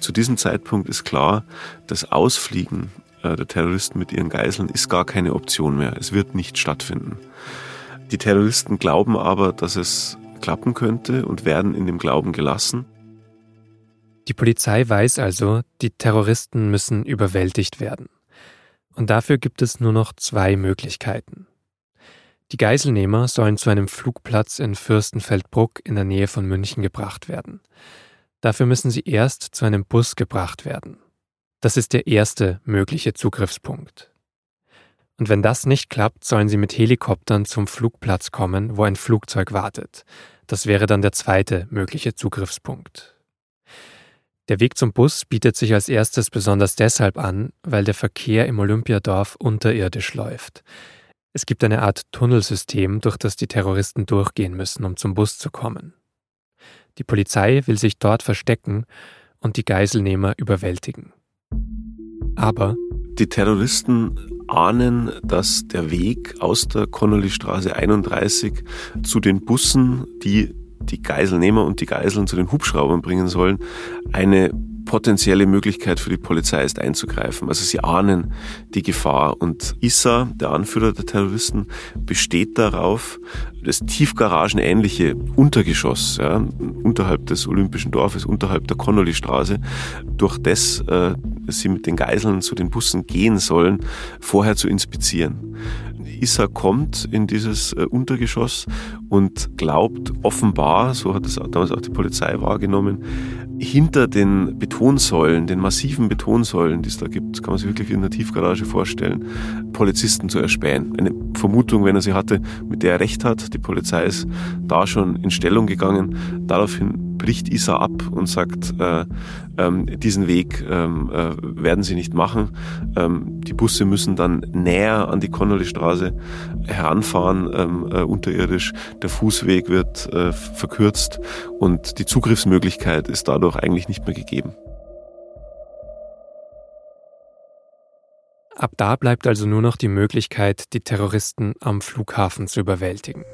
Zu diesem Zeitpunkt ist klar, das Ausfliegen äh, der Terroristen mit ihren Geiseln ist gar keine Option mehr. Es wird nicht stattfinden. Die Terroristen glauben aber, dass es klappen könnte und werden in dem Glauben gelassen. Die Polizei weiß also, die Terroristen müssen überwältigt werden. Und dafür gibt es nur noch zwei Möglichkeiten. Die Geiselnehmer sollen zu einem Flugplatz in Fürstenfeldbruck in der Nähe von München gebracht werden. Dafür müssen sie erst zu einem Bus gebracht werden. Das ist der erste mögliche Zugriffspunkt. Und wenn das nicht klappt, sollen sie mit Helikoptern zum Flugplatz kommen, wo ein Flugzeug wartet. Das wäre dann der zweite mögliche Zugriffspunkt. Der Weg zum Bus bietet sich als erstes besonders deshalb an, weil der Verkehr im Olympiadorf unterirdisch läuft. Es gibt eine Art Tunnelsystem, durch das die Terroristen durchgehen müssen, um zum Bus zu kommen. Die Polizei will sich dort verstecken und die Geiselnehmer überwältigen. Aber die Terroristen ahnen, dass der Weg aus der Connolly-Straße 31 zu den Bussen, die die Geiselnehmer und die Geiseln zu den Hubschraubern bringen sollen, eine potenzielle Möglichkeit für die Polizei ist einzugreifen. Also sie ahnen die Gefahr. Und Issa, der Anführer der Terroristen, besteht darauf, das tiefgaragenähnliche Untergeschoss ja, unterhalb des Olympischen Dorfes, unterhalb der Connolly-Straße, durch das äh, sie mit den Geiseln zu den Bussen gehen sollen, vorher zu inspizieren. Issa kommt in dieses äh, Untergeschoss und glaubt offenbar, so hat es damals auch die Polizei wahrgenommen, hinter den Betonsäulen, den massiven Betonsäulen, die es da gibt, kann man sich wirklich wie in einer Tiefgarage vorstellen, Polizisten zu erspähen. Eine Vermutung, wenn er sie hatte, mit der er recht hat. Die Polizei ist da schon in Stellung gegangen. Daraufhin bricht Isa ab und sagt, äh, ähm, diesen Weg ähm, äh, werden sie nicht machen. Ähm, die Busse müssen dann näher an die Connolly-Straße heranfahren, ähm, äh, unterirdisch. Der Fußweg wird äh, verkürzt und die Zugriffsmöglichkeit ist dadurch eigentlich nicht mehr gegeben. Ab da bleibt also nur noch die Möglichkeit, die Terroristen am Flughafen zu überwältigen.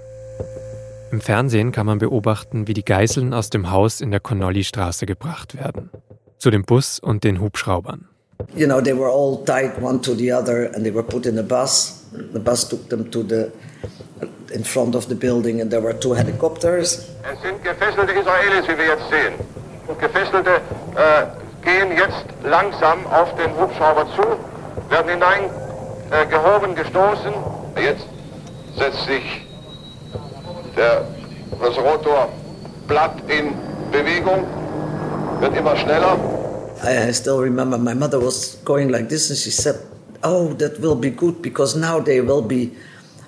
Im Fernsehen kann man beobachten, wie die Geiseln aus dem Haus in der Connolly-Straße gebracht werden. Zu dem Bus und den Hubschraubern. You know, they were all tied one to the other and they were put in a bus. The bus took them to the in front of the building and there were two helicopters. Es sind gefesselte Israelis, wie wir jetzt sehen. Gefesselte äh, gehen jetzt langsam auf den Hubschrauber zu, werden hinein äh, gehoben, gestoßen. Jetzt setzt sich der, das Rotorblatt in Bewegung, wird immer schneller. I still remember my mother was going like this and she said, oh, that will be good because now they will be,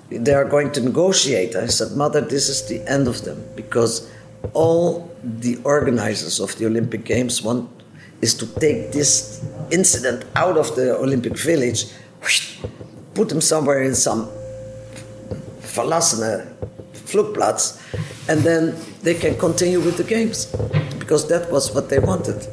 they are going to negotiate. I said, mother, this is the end of them because all the organizers of the Olympic Games want is to take this incident out of the Olympic Village, put them somewhere in some verlassene Flugplatz, and then they can continue with the games because that was what they wanted.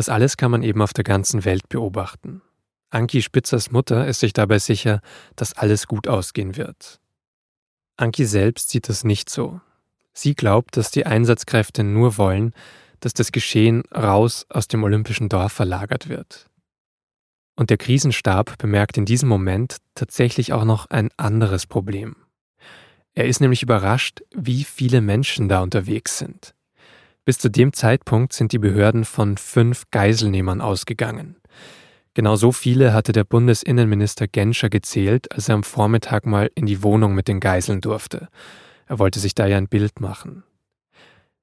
Das alles kann man eben auf der ganzen Welt beobachten. Anki Spitzers Mutter ist sich dabei sicher, dass alles gut ausgehen wird. Anki selbst sieht das nicht so. Sie glaubt, dass die Einsatzkräfte nur wollen, dass das Geschehen raus aus dem olympischen Dorf verlagert wird. Und der Krisenstab bemerkt in diesem Moment tatsächlich auch noch ein anderes Problem. Er ist nämlich überrascht, wie viele Menschen da unterwegs sind. Bis zu dem Zeitpunkt sind die Behörden von fünf Geiselnehmern ausgegangen. Genau so viele hatte der Bundesinnenminister Genscher gezählt, als er am Vormittag mal in die Wohnung mit den Geiseln durfte. Er wollte sich da ja ein Bild machen.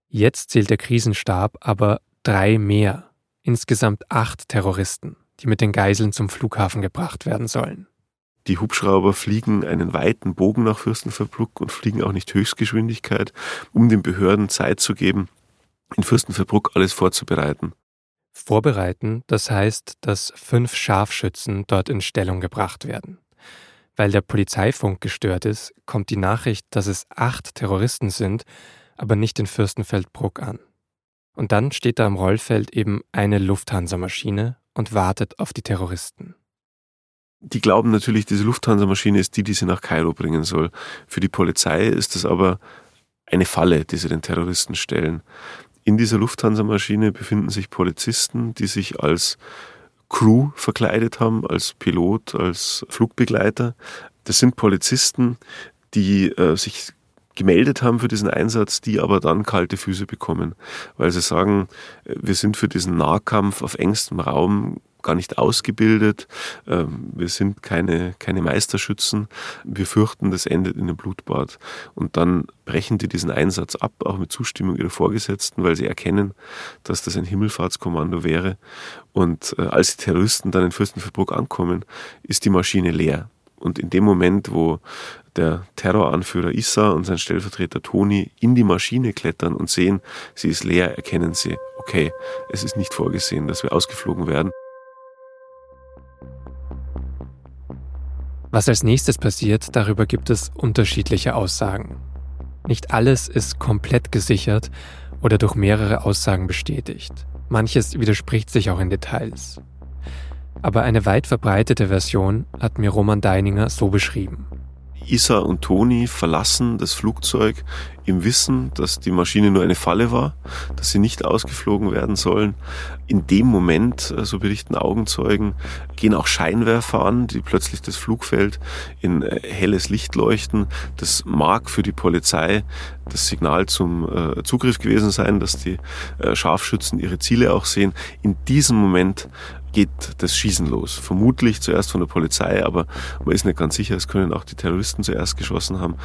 Jetzt zählt der Krisenstab aber drei mehr, insgesamt acht Terroristen, die mit den Geiseln zum Flughafen gebracht werden sollen. Die Hubschrauber fliegen einen weiten Bogen nach Fürstenfeldbruck und fliegen auch nicht Höchstgeschwindigkeit, um den Behörden Zeit zu geben, in Fürstenfeldbruck alles vorzubereiten. Vorbereiten, das heißt, dass fünf Scharfschützen dort in Stellung gebracht werden. Weil der Polizeifunk gestört ist, kommt die Nachricht, dass es acht Terroristen sind, aber nicht in Fürstenfeldbruck an. Und dann steht da am Rollfeld eben eine Lufthansa-Maschine und wartet auf die Terroristen. Die glauben natürlich, diese Lufthansa-Maschine ist die, die sie nach Kairo bringen soll. Für die Polizei ist das aber eine Falle, die sie den Terroristen stellen. In dieser Lufthansa-Maschine befinden sich Polizisten, die sich als Crew verkleidet haben, als Pilot, als Flugbegleiter. Das sind Polizisten, die äh, sich gemeldet haben für diesen Einsatz, die aber dann kalte Füße bekommen, weil sie sagen, äh, wir sind für diesen Nahkampf auf engstem Raum gar nicht ausgebildet. Ähm, wir sind keine, keine Meisterschützen. Wir fürchten, das endet in einem Blutbad. Und dann brechen die diesen Einsatz ab, auch mit Zustimmung ihrer Vorgesetzten, weil sie erkennen, dass das ein Himmelfahrtskommando wäre. Und äh, als die Terroristen dann in Fürstenfeldbruck ankommen, ist die Maschine leer. Und in dem Moment, wo der Terroranführer Issa und sein Stellvertreter Toni in die Maschine klettern und sehen, sie ist leer, erkennen sie, okay, es ist nicht vorgesehen, dass wir ausgeflogen werden. Was als nächstes passiert, darüber gibt es unterschiedliche Aussagen. Nicht alles ist komplett gesichert oder durch mehrere Aussagen bestätigt. Manches widerspricht sich auch in Details. Aber eine weit verbreitete Version hat mir Roman Deininger so beschrieben. Isa und Toni verlassen das Flugzeug im Wissen, dass die Maschine nur eine Falle war, dass sie nicht ausgeflogen werden sollen. In dem Moment, äh, so berichten Augenzeugen, gehen auch Scheinwerfer an, die plötzlich das Flugfeld in äh, helles Licht leuchten. Das mag für die Polizei das Signal zum äh, Zugriff gewesen sein, dass die Scharfschützen ihre Ziele auch sehen. In diesem Moment geht das Schießen los. Vermutlich zuerst von der Polizei, aber man ist nicht ganz sicher, es können auch die Terroristen zuerst geschossen haben.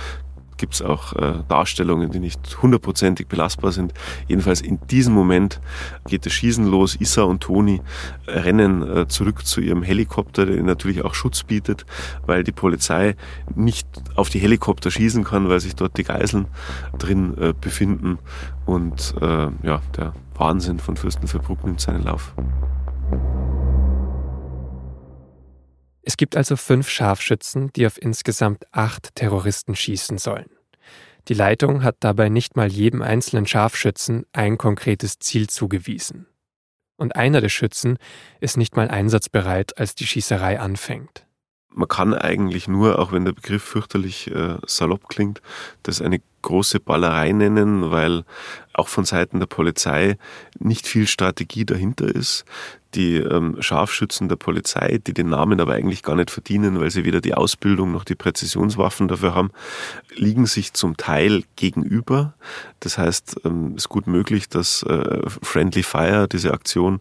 Gibt es auch äh, Darstellungen, die nicht hundertprozentig belastbar sind. Jedenfalls in diesem Moment geht das Schießen los. Issa und Toni rennen äh, zurück zu ihrem Helikopter, der natürlich auch Schutz bietet, weil die Polizei nicht auf die Helikopter schießen kann, weil sich dort die Geiseln drin äh, befinden. Und äh, ja, der Wahnsinn von Fürstenfeldbruck nimmt seinen Lauf. Es gibt also fünf Scharfschützen, die auf insgesamt acht Terroristen schießen sollen. Die Leitung hat dabei nicht mal jedem einzelnen Scharfschützen ein konkretes Ziel zugewiesen. Und einer der Schützen ist nicht mal einsatzbereit, als die Schießerei anfängt. Man kann eigentlich nur, auch wenn der Begriff fürchterlich äh, salopp klingt, das eine große Ballerei nennen, weil auch von Seiten der Polizei nicht viel Strategie dahinter ist. Die ähm, Scharfschützen der Polizei, die den Namen aber eigentlich gar nicht verdienen, weil sie weder die Ausbildung noch die Präzisionswaffen dafür haben, liegen sich zum Teil gegenüber. Das heißt, ähm, es ist gut möglich, dass äh, Friendly Fire diese Aktion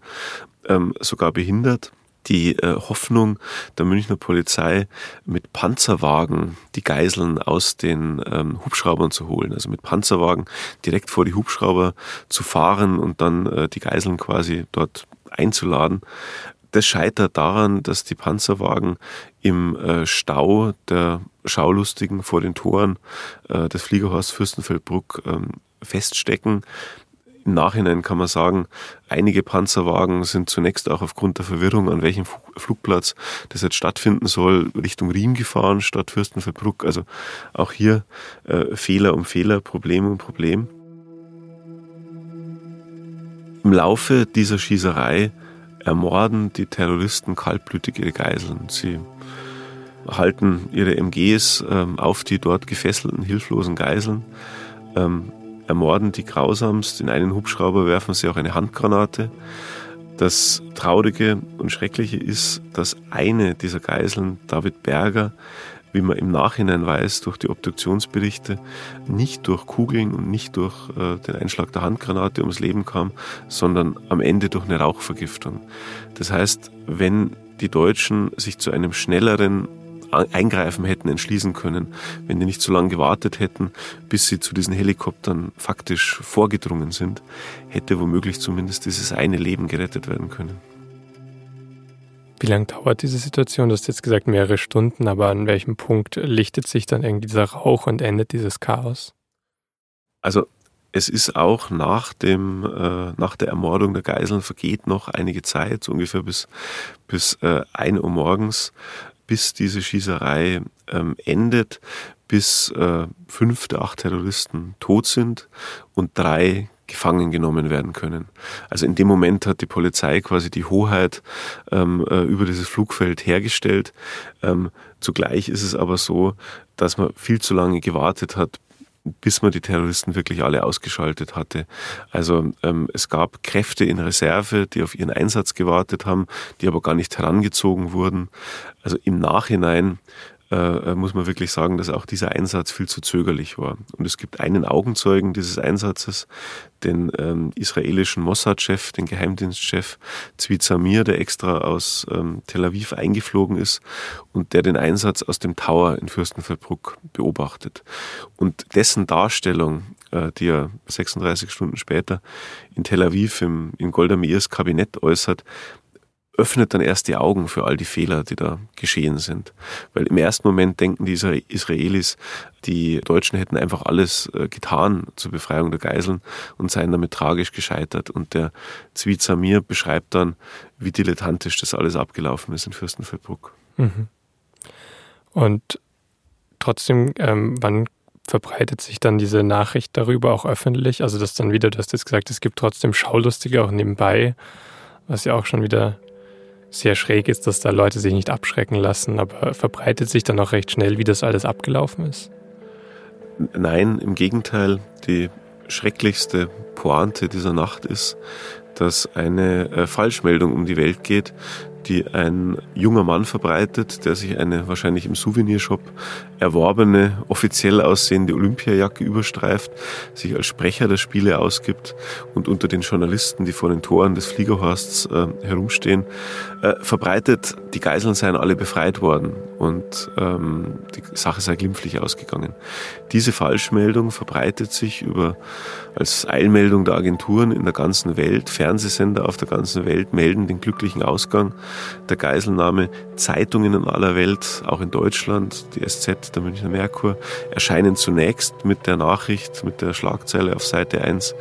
ähm, sogar behindert die äh, Hoffnung der Münchner Polizei, mit Panzerwagen die Geiseln aus den ähm, Hubschraubern zu holen. Also mit Panzerwagen direkt vor die Hubschrauber zu fahren und dann äh, die Geiseln quasi dort einzuladen. Das scheitert daran, dass die Panzerwagen im äh, Stau der Schaulustigen vor den Toren äh, des Fliegerhorst Fürstenfeldbruck ähm, feststecken. Im Nachhinein kann man sagen, einige Panzerwagen sind zunächst auch aufgrund der Verwirrung, an welchem Flugplatz das jetzt stattfinden soll, Richtung Riem gefahren statt Fürstenfeldbruck. Also auch hier äh, Fehler um Fehler, Problem um Problem. Im Laufe dieser Schießerei ermorden die Terroristen kaltblütig ihre Geiseln. Sie halten ihre MGs ähm, auf die dort gefesselten, hilflosen Geiseln, ähm, ermorden die grausamst. In einen Hubschrauber werfen sie auch eine Handgranate. Das Traurige und Schreckliche ist, dass eine dieser Geiseln, David Berger, wie man im Nachhinein weiß, durch die Obduktionsberichte, nicht durch Kugeln und nicht durch äh, den Einschlag der Handgranate ums Leben kam, sondern am Ende durch eine Rauchvergiftung. Das heißt, wenn die Deutschen sich zu einem schnelleren Eingreifen hätten entschließen können, wenn die nicht so lange gewartet hätten, bis sie zu diesen Helikoptern faktisch vorgedrungen sind, hätte womöglich zumindest dieses eine Leben gerettet werden können. Wie lange dauert diese Situation? Du hast jetzt gesagt mehrere Stunden, aber an welchem Punkt lichtet sich dann irgendwie dieser Rauch und endet dieses Chaos? Also es ist auch nach, dem, äh, nach der Ermordung der Geiseln vergeht noch einige Zeit, so ungefähr bis, bis äh, 1 Uhr morgens, bis diese Schießerei ähm, endet, bis äh, fünf der acht Terroristen tot sind und drei gefangen genommen werden können. Also in dem Moment hat die Polizei quasi die Hoheit ähm, äh, über dieses Flugfeld hergestellt. Ähm, zugleich ist es aber so, dass man viel zu lange gewartet hat, bis man die Terroristen wirklich alle ausgeschaltet hatte. Also ähm, es gab Kräfte in Reserve, die auf ihren Einsatz gewartet haben, die aber gar nicht herangezogen wurden. Also im Nachhinein äh, muss man wirklich sagen, dass auch dieser Einsatz viel zu zögerlich war. Und es gibt einen Augenzeugen dieses Einsatzes, den ähm, israelischen Mossad-Chef, den Geheimdienstchef Zvi Zamir, der extra aus ähm, Tel Aviv eingeflogen ist und der den Einsatz aus dem Tower in Fürstenfeldbruck beobachtet. Und dessen Darstellung, äh, die er 36 Stunden später in Tel Aviv im, in Golda Meirs Kabinett äußert, öffnet dann erst die Augen für all die Fehler, die da geschehen sind. Weil im ersten Moment denken die Israelis, die Deutschen hätten einfach alles äh, getan zur Befreiung der Geiseln und seien damit tragisch gescheitert. Und der Zvi Zamir beschreibt dann, wie dilettantisch das alles abgelaufen ist in Fürstenfeldbruck. Mhm. Und trotzdem, ähm, wann verbreitet sich dann diese Nachricht darüber auch öffentlich? Also das dann wieder, du hast jetzt gesagt, es gibt trotzdem Schaulustige auch nebenbei, was ja auch schon wieder sehr schräg ist, dass da Leute sich nicht abschrecken lassen, aber verbreitet sich dann auch recht schnell, wie das alles abgelaufen ist? Nein, im Gegenteil. Die schrecklichste Pointe dieser Nacht ist, dass eine äh, Falschmeldung um die Welt geht, die ein junger Mann verbreitet, der sich eine wahrscheinlich im Souvenirshop erworbene, offiziell aussehende Olympiajacke überstreift, sich als Sprecher der Spiele ausgibt und unter den Journalisten, die vor den Toren des Fliegerhorsts äh, herumstehen, äh, verbreitet, die Geiseln seien alle befreit worden und ähm, die Sache sei glimpflich ausgegangen. Diese Falschmeldung verbreitet sich über als Eilmeldung der Agenturen in der ganzen Welt. Fernsehsender auf der ganzen Welt melden den glücklichen Ausgang der Geiselnahme. Zeitungen in aller Welt, auch in Deutschland, die SZ, der Münchner Merkur, erscheinen zunächst mit der Nachricht, mit der Schlagzeile auf Seite 1,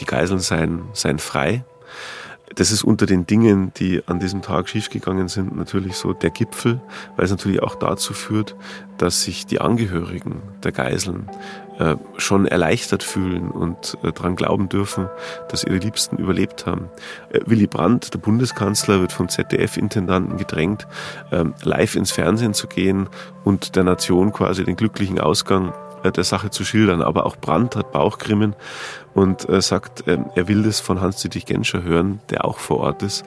die Geiseln seien, seien frei. Das ist unter den Dingen, die an diesem Tag schiefgegangen sind, natürlich so der Gipfel, weil es natürlich auch dazu führt, dass sich die Angehörigen der Geiseln äh, schon erleichtert fühlen und äh, daran glauben dürfen, dass ihre Liebsten überlebt haben. Äh, Willy Brandt, der Bundeskanzler, wird vom ZDF-Intendanten gedrängt, ähm, live ins Fernsehen zu gehen und der Nation quasi den glücklichen Ausgang der Sache zu schildern. Aber auch Brandt hat Bauchgrimmen und äh, sagt, äh, er will das von Hans-Dietrich Genscher hören, der auch vor Ort ist.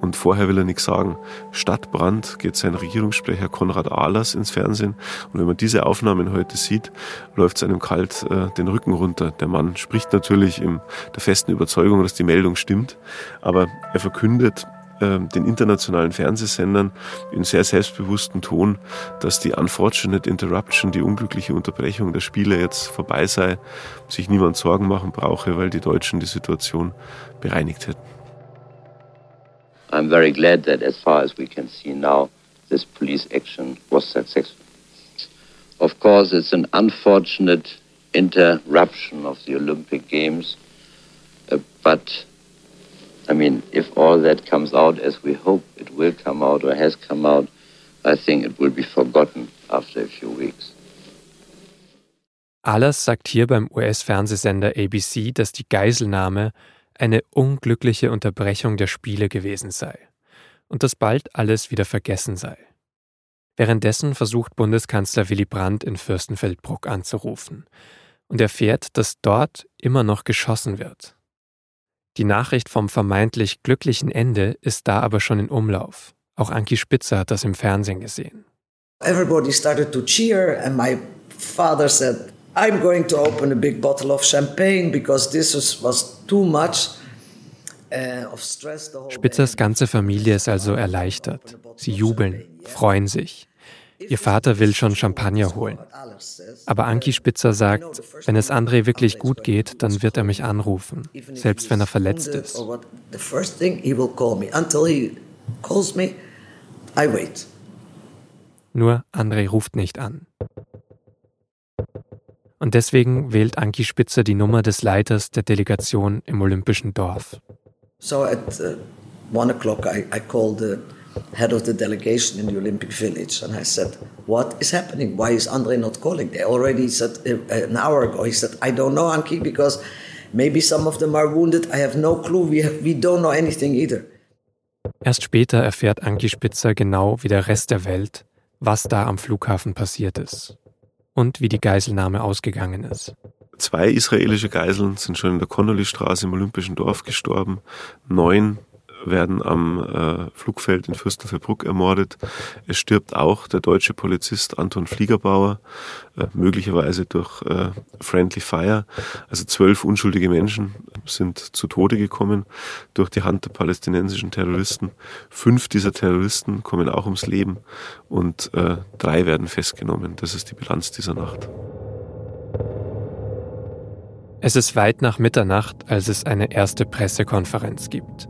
Und vorher will er nichts sagen. Statt Brandt geht sein Regierungssprecher Konrad Ahlers ins Fernsehen. Und wenn man diese Aufnahmen heute sieht, läuft es einem kalt äh, den Rücken runter. Der Mann spricht natürlich in der festen Überzeugung, dass die Meldung stimmt, aber er verkündet, ähm, den internationalen Fernsehsendern in sehr selbstbewussten Ton, dass die Unfortunate Interruption, die unglückliche Unterbrechung der Spiele jetzt vorbei sei, sich niemand Sorgen machen brauche, weil die Deutschen die Situation bereinigt hätten. I'm very glad that as far as we can see now, this police action was successful. Of course, it's an unfortunate interruption of the Olympic Games, uh, but I mean, if all that comes out as we hope it will come out or has come out, I think it will be forgotten after a few weeks. Allers sagt hier beim US-Fernsehsender ABC, dass die Geiselnahme eine unglückliche Unterbrechung der Spiele gewesen sei und dass bald alles wieder vergessen sei. Währenddessen versucht Bundeskanzler Willy Brandt in Fürstenfeldbruck anzurufen und erfährt, dass dort immer noch geschossen wird. Die Nachricht vom vermeintlich glücklichen Ende ist da aber schon in Umlauf. Auch Anki Spitzer hat das im Fernsehen gesehen. Everybody started to cheer and my father said, I'm going to open a big bottle of champagne because this was, too much. Uh, Spitzers ganze Familie ist also erleichtert. Sie jubeln, freuen sich. Ihr Vater will schon Champagner holen. Aber Anki Spitzer sagt, wenn es André wirklich gut geht, dann wird er mich anrufen, selbst wenn er verletzt ist. Nur André ruft nicht an. Und deswegen wählt Anki Spitzer die Nummer des Leiters der Delegation im Olympischen Dorf. So at uh, one o'clock I, I called the head of the delegation in the Olympic Village and I said, what is happening? Why is Andre not calling? They already said uh, an hour ago. He said, I don't know, Anki, because maybe some of them are wounded. I have no clue. We, have, we don't know anything either. Erst später erfährt Anki Spitzer genau wie der Rest der Welt, was da am Flughafen passiert ist und wie die Geiselnahme ausgegangen ist. Zwei israelische Geiseln sind schon in der Connolly-Straße im Olympischen Dorf gestorben. Neun werden am äh, Flugfeld in Fürstenfeldbruck ermordet. Es stirbt auch der deutsche Polizist Anton Fliegerbauer, äh, möglicherweise durch äh, Friendly Fire. Also zwölf unschuldige Menschen sind zu Tode gekommen durch die Hand der palästinensischen Terroristen. Fünf dieser Terroristen kommen auch ums Leben und äh, drei werden festgenommen. Das ist die Bilanz dieser Nacht. Es ist weit nach Mitternacht, als es eine erste Pressekonferenz gibt.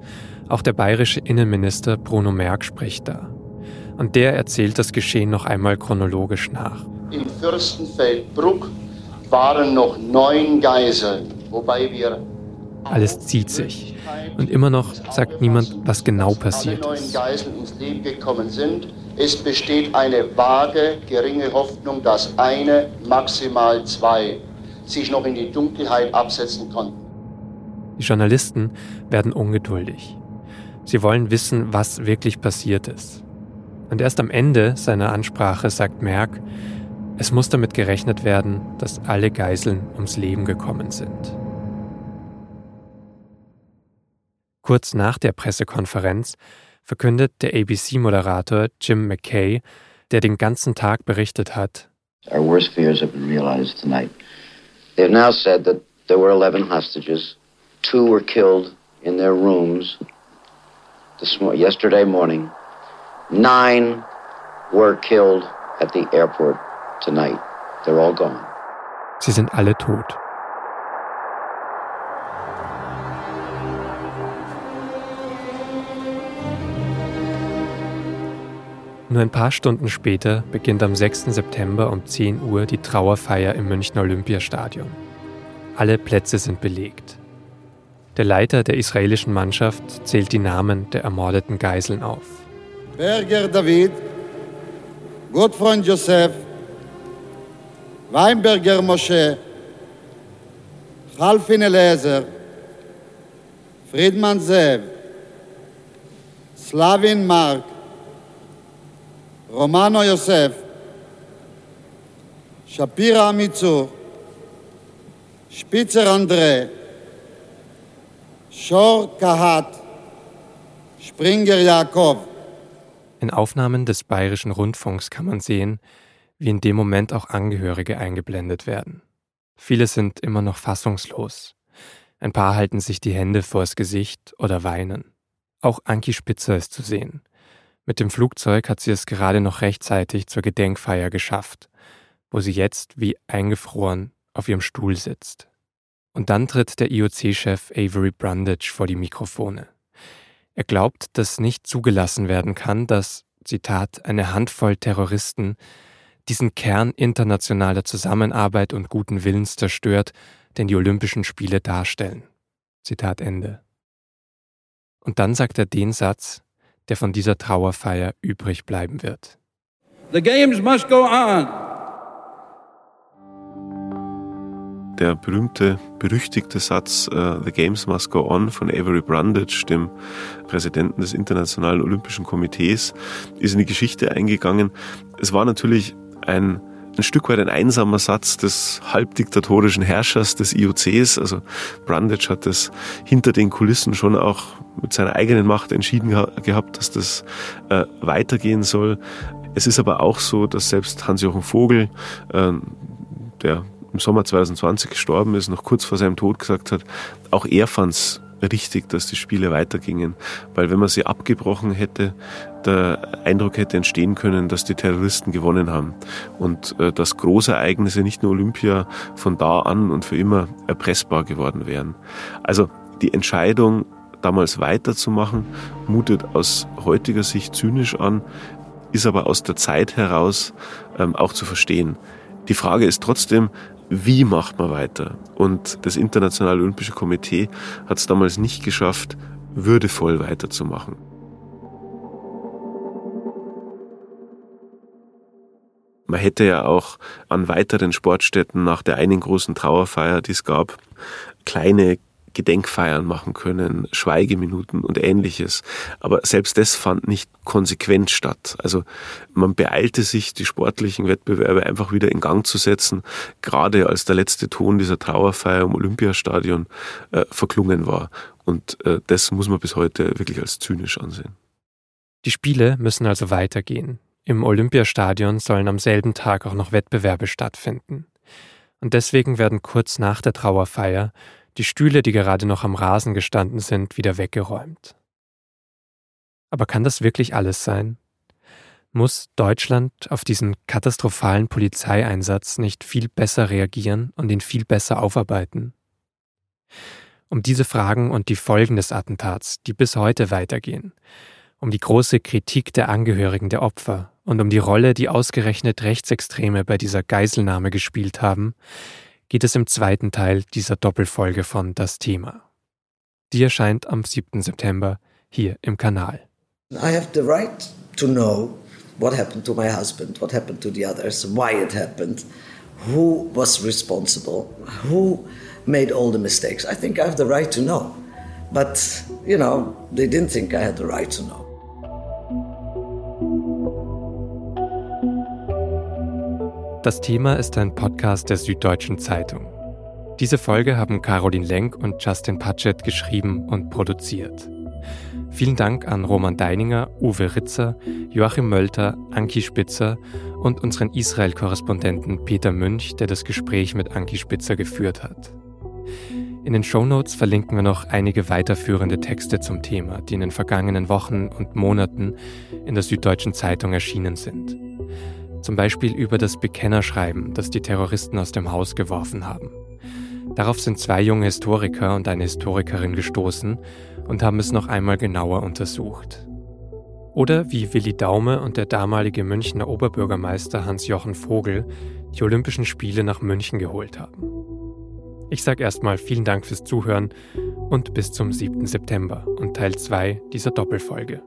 Auch der bayerische Innenminister Bruno Merck spricht da. Und der erzählt das Geschehen noch einmal chronologisch nach. In Fürstenfeldbruck waren noch neun Geiseln, wobei wir alles zieht sich. Und immer noch sagt niemand, was genau passiert ist. Geiseln ins Leben gekommen sind. Es besteht eine vage, geringe Hoffnung, dass eine, maximal zwei sich noch in die Dunkelheit absetzen konnten. Die Journalisten werden ungeduldig. Sie wollen wissen, was wirklich passiert ist. Und erst am Ende seiner Ansprache sagt Merck, es muss damit gerechnet werden, dass alle Geiseln ums Leben gekommen sind. Kurz nach der Pressekonferenz verkündet der ABC-Moderator Jim McKay, der den ganzen Tag berichtet hat, Our worst fears have been realized tonight. They have now said that there were 11 hostages. Two were killed in their rooms this mo yesterday morning. Nine were killed at the airport tonight. They're all gone. Sie sind alle tot. Nur ein paar Stunden später beginnt am 6. September um 10 Uhr die Trauerfeier im Münchner Olympiastadion. Alle Plätze sind belegt. Der Leiter der israelischen Mannschaft zählt die Namen der ermordeten Geiseln auf. Berger David, Gottfreund Josef, Weinberger Moshe, Chalfin Eliezer, Friedmann Zev, Slavin Mark, Romano Yosef, Shapira Amitzur, Spitzer André, Shor Kahat, Springer Jakob. In Aufnahmen des Bayerischen Rundfunks kann man sehen, wie in dem Moment auch Angehörige eingeblendet werden. Viele sind immer noch fassungslos. Ein paar halten sich die Hände vors Gesicht oder weinen. Auch Anki Spitzer ist zu sehen. Mit dem Flugzeug hat sie es gerade noch rechtzeitig zur Gedenkfeier geschafft, wo sie jetzt wie eingefroren auf ihrem Stuhl sitzt. Und dann tritt der IOC-Chef Avery Brundage vor die Mikrofone. Er glaubt, dass nicht zugelassen werden kann, dass, Zitat, eine Handvoll Terroristen diesen Kern internationaler Zusammenarbeit und guten Willens zerstört, den die Olympischen Spiele darstellen. Zitat Ende. Und dann sagt er den Satz, der von dieser Trauerfeier übrig bleiben wird. The games must go on. Der berühmte, berüchtigte Satz uh, The Games Must Go On von Avery Brundage, dem Präsidenten des Internationalen Olympischen Komitees, ist in die Geschichte eingegangen. Es war natürlich ein ein Stück weit ein einsamer Satz des halbdiktatorischen Herrschers des IOCs. Also Brundage hat das hinter den Kulissen schon auch mit seiner eigenen Macht entschieden gehabt, dass das äh, weitergehen soll. Es ist aber auch so, dass selbst Hans-Jochen Vogel, äh, der im Sommer 2020 gestorben ist, noch kurz vor seinem Tod gesagt hat, auch er fand es richtig, dass die Spiele weitergingen. Weil wenn man sie abgebrochen hätte, der Eindruck hätte entstehen können, dass die Terroristen gewonnen haben. Und äh, dass Großereignisse, nicht nur Olympia, von da an und für immer erpressbar geworden wären. Also die Entscheidung, damals weiterzumachen, mutet aus heutiger Sicht zynisch an, ist aber aus der Zeit heraus ähm, auch zu verstehen. Die Frage ist trotzdem, wie macht man weiter? Und das Internationale Olympische Komitee hat es damals nicht geschafft, würdevoll weiterzumachen. Man hätte ja auch an weiteren Sportstätten nach der einen großen Trauerfeier, die es gab, kleine Gedenkfeiern machen können, Schweigeminuten und ähnliches. Aber selbst das fand nicht konsequent statt. Also man beeilte sich, die sportlichen Wettbewerbe einfach wieder in Gang zu setzen, gerade als der letzte Ton dieser Trauerfeier im Olympiastadion äh, verklungen war. Und äh, das muss man bis heute wirklich als zynisch ansehen. Die Spiele müssen also weitergehen. Im Olympiastadion sollen am selben Tag auch noch Wettbewerbe stattfinden. Und deswegen werden kurz nach der Trauerfeier die Stühle, die gerade noch am Rasen gestanden sind, wieder weggeräumt. Aber kann das wirklich alles sein? Muss Deutschland auf diesen katastrophalen Polizeieinsatz nicht viel besser reagieren und ihn viel besser aufarbeiten? Um diese Fragen und die Folgen des Attentats, die bis heute weitergehen, um die große Kritik der Angehörigen der Opfer und um die Rolle, die ausgerechnet Rechtsextreme bei dieser Geiselnahme gespielt haben, geht es im zweiten Teil dieser Doppelfolge von Das Thema. Die erscheint am 7. September hier im Kanal. I have the right to know what happened to my husband, what happened to the others, why it happened, who was responsible, who made all the mistakes. I think I have the right to know. But, you know, they didn't think I had the right to know. Das Thema ist ein Podcast der Süddeutschen Zeitung. Diese Folge haben Caroline Lenk und Justin Patchett geschrieben und produziert. Vielen Dank an Roman Deininger, Uwe Ritzer, Joachim Mölter, Anki Spitzer und unseren Israel-Korrespondenten Peter Münch, der das Gespräch mit Anki Spitzer geführt hat. In den Shownotes verlinken wir noch einige weiterführende Texte zum Thema, die in den vergangenen Wochen und Monaten in der Süddeutschen Zeitung erschienen sind. Zum Beispiel über das Bekennerschreiben, das die Terroristen aus dem Haus geworfen haben. Darauf sind zwei junge Historiker und eine Historikerin gestoßen und haben es noch einmal genauer untersucht. Oder wie Willi Daume und der damalige Münchner Oberbürgermeister Hans-Jochen Vogel die Olympischen Spiele nach München geholt haben. Ich sage erstmal vielen Dank fürs Zuhören und bis zum 7. September und Teil 2 dieser Doppelfolge.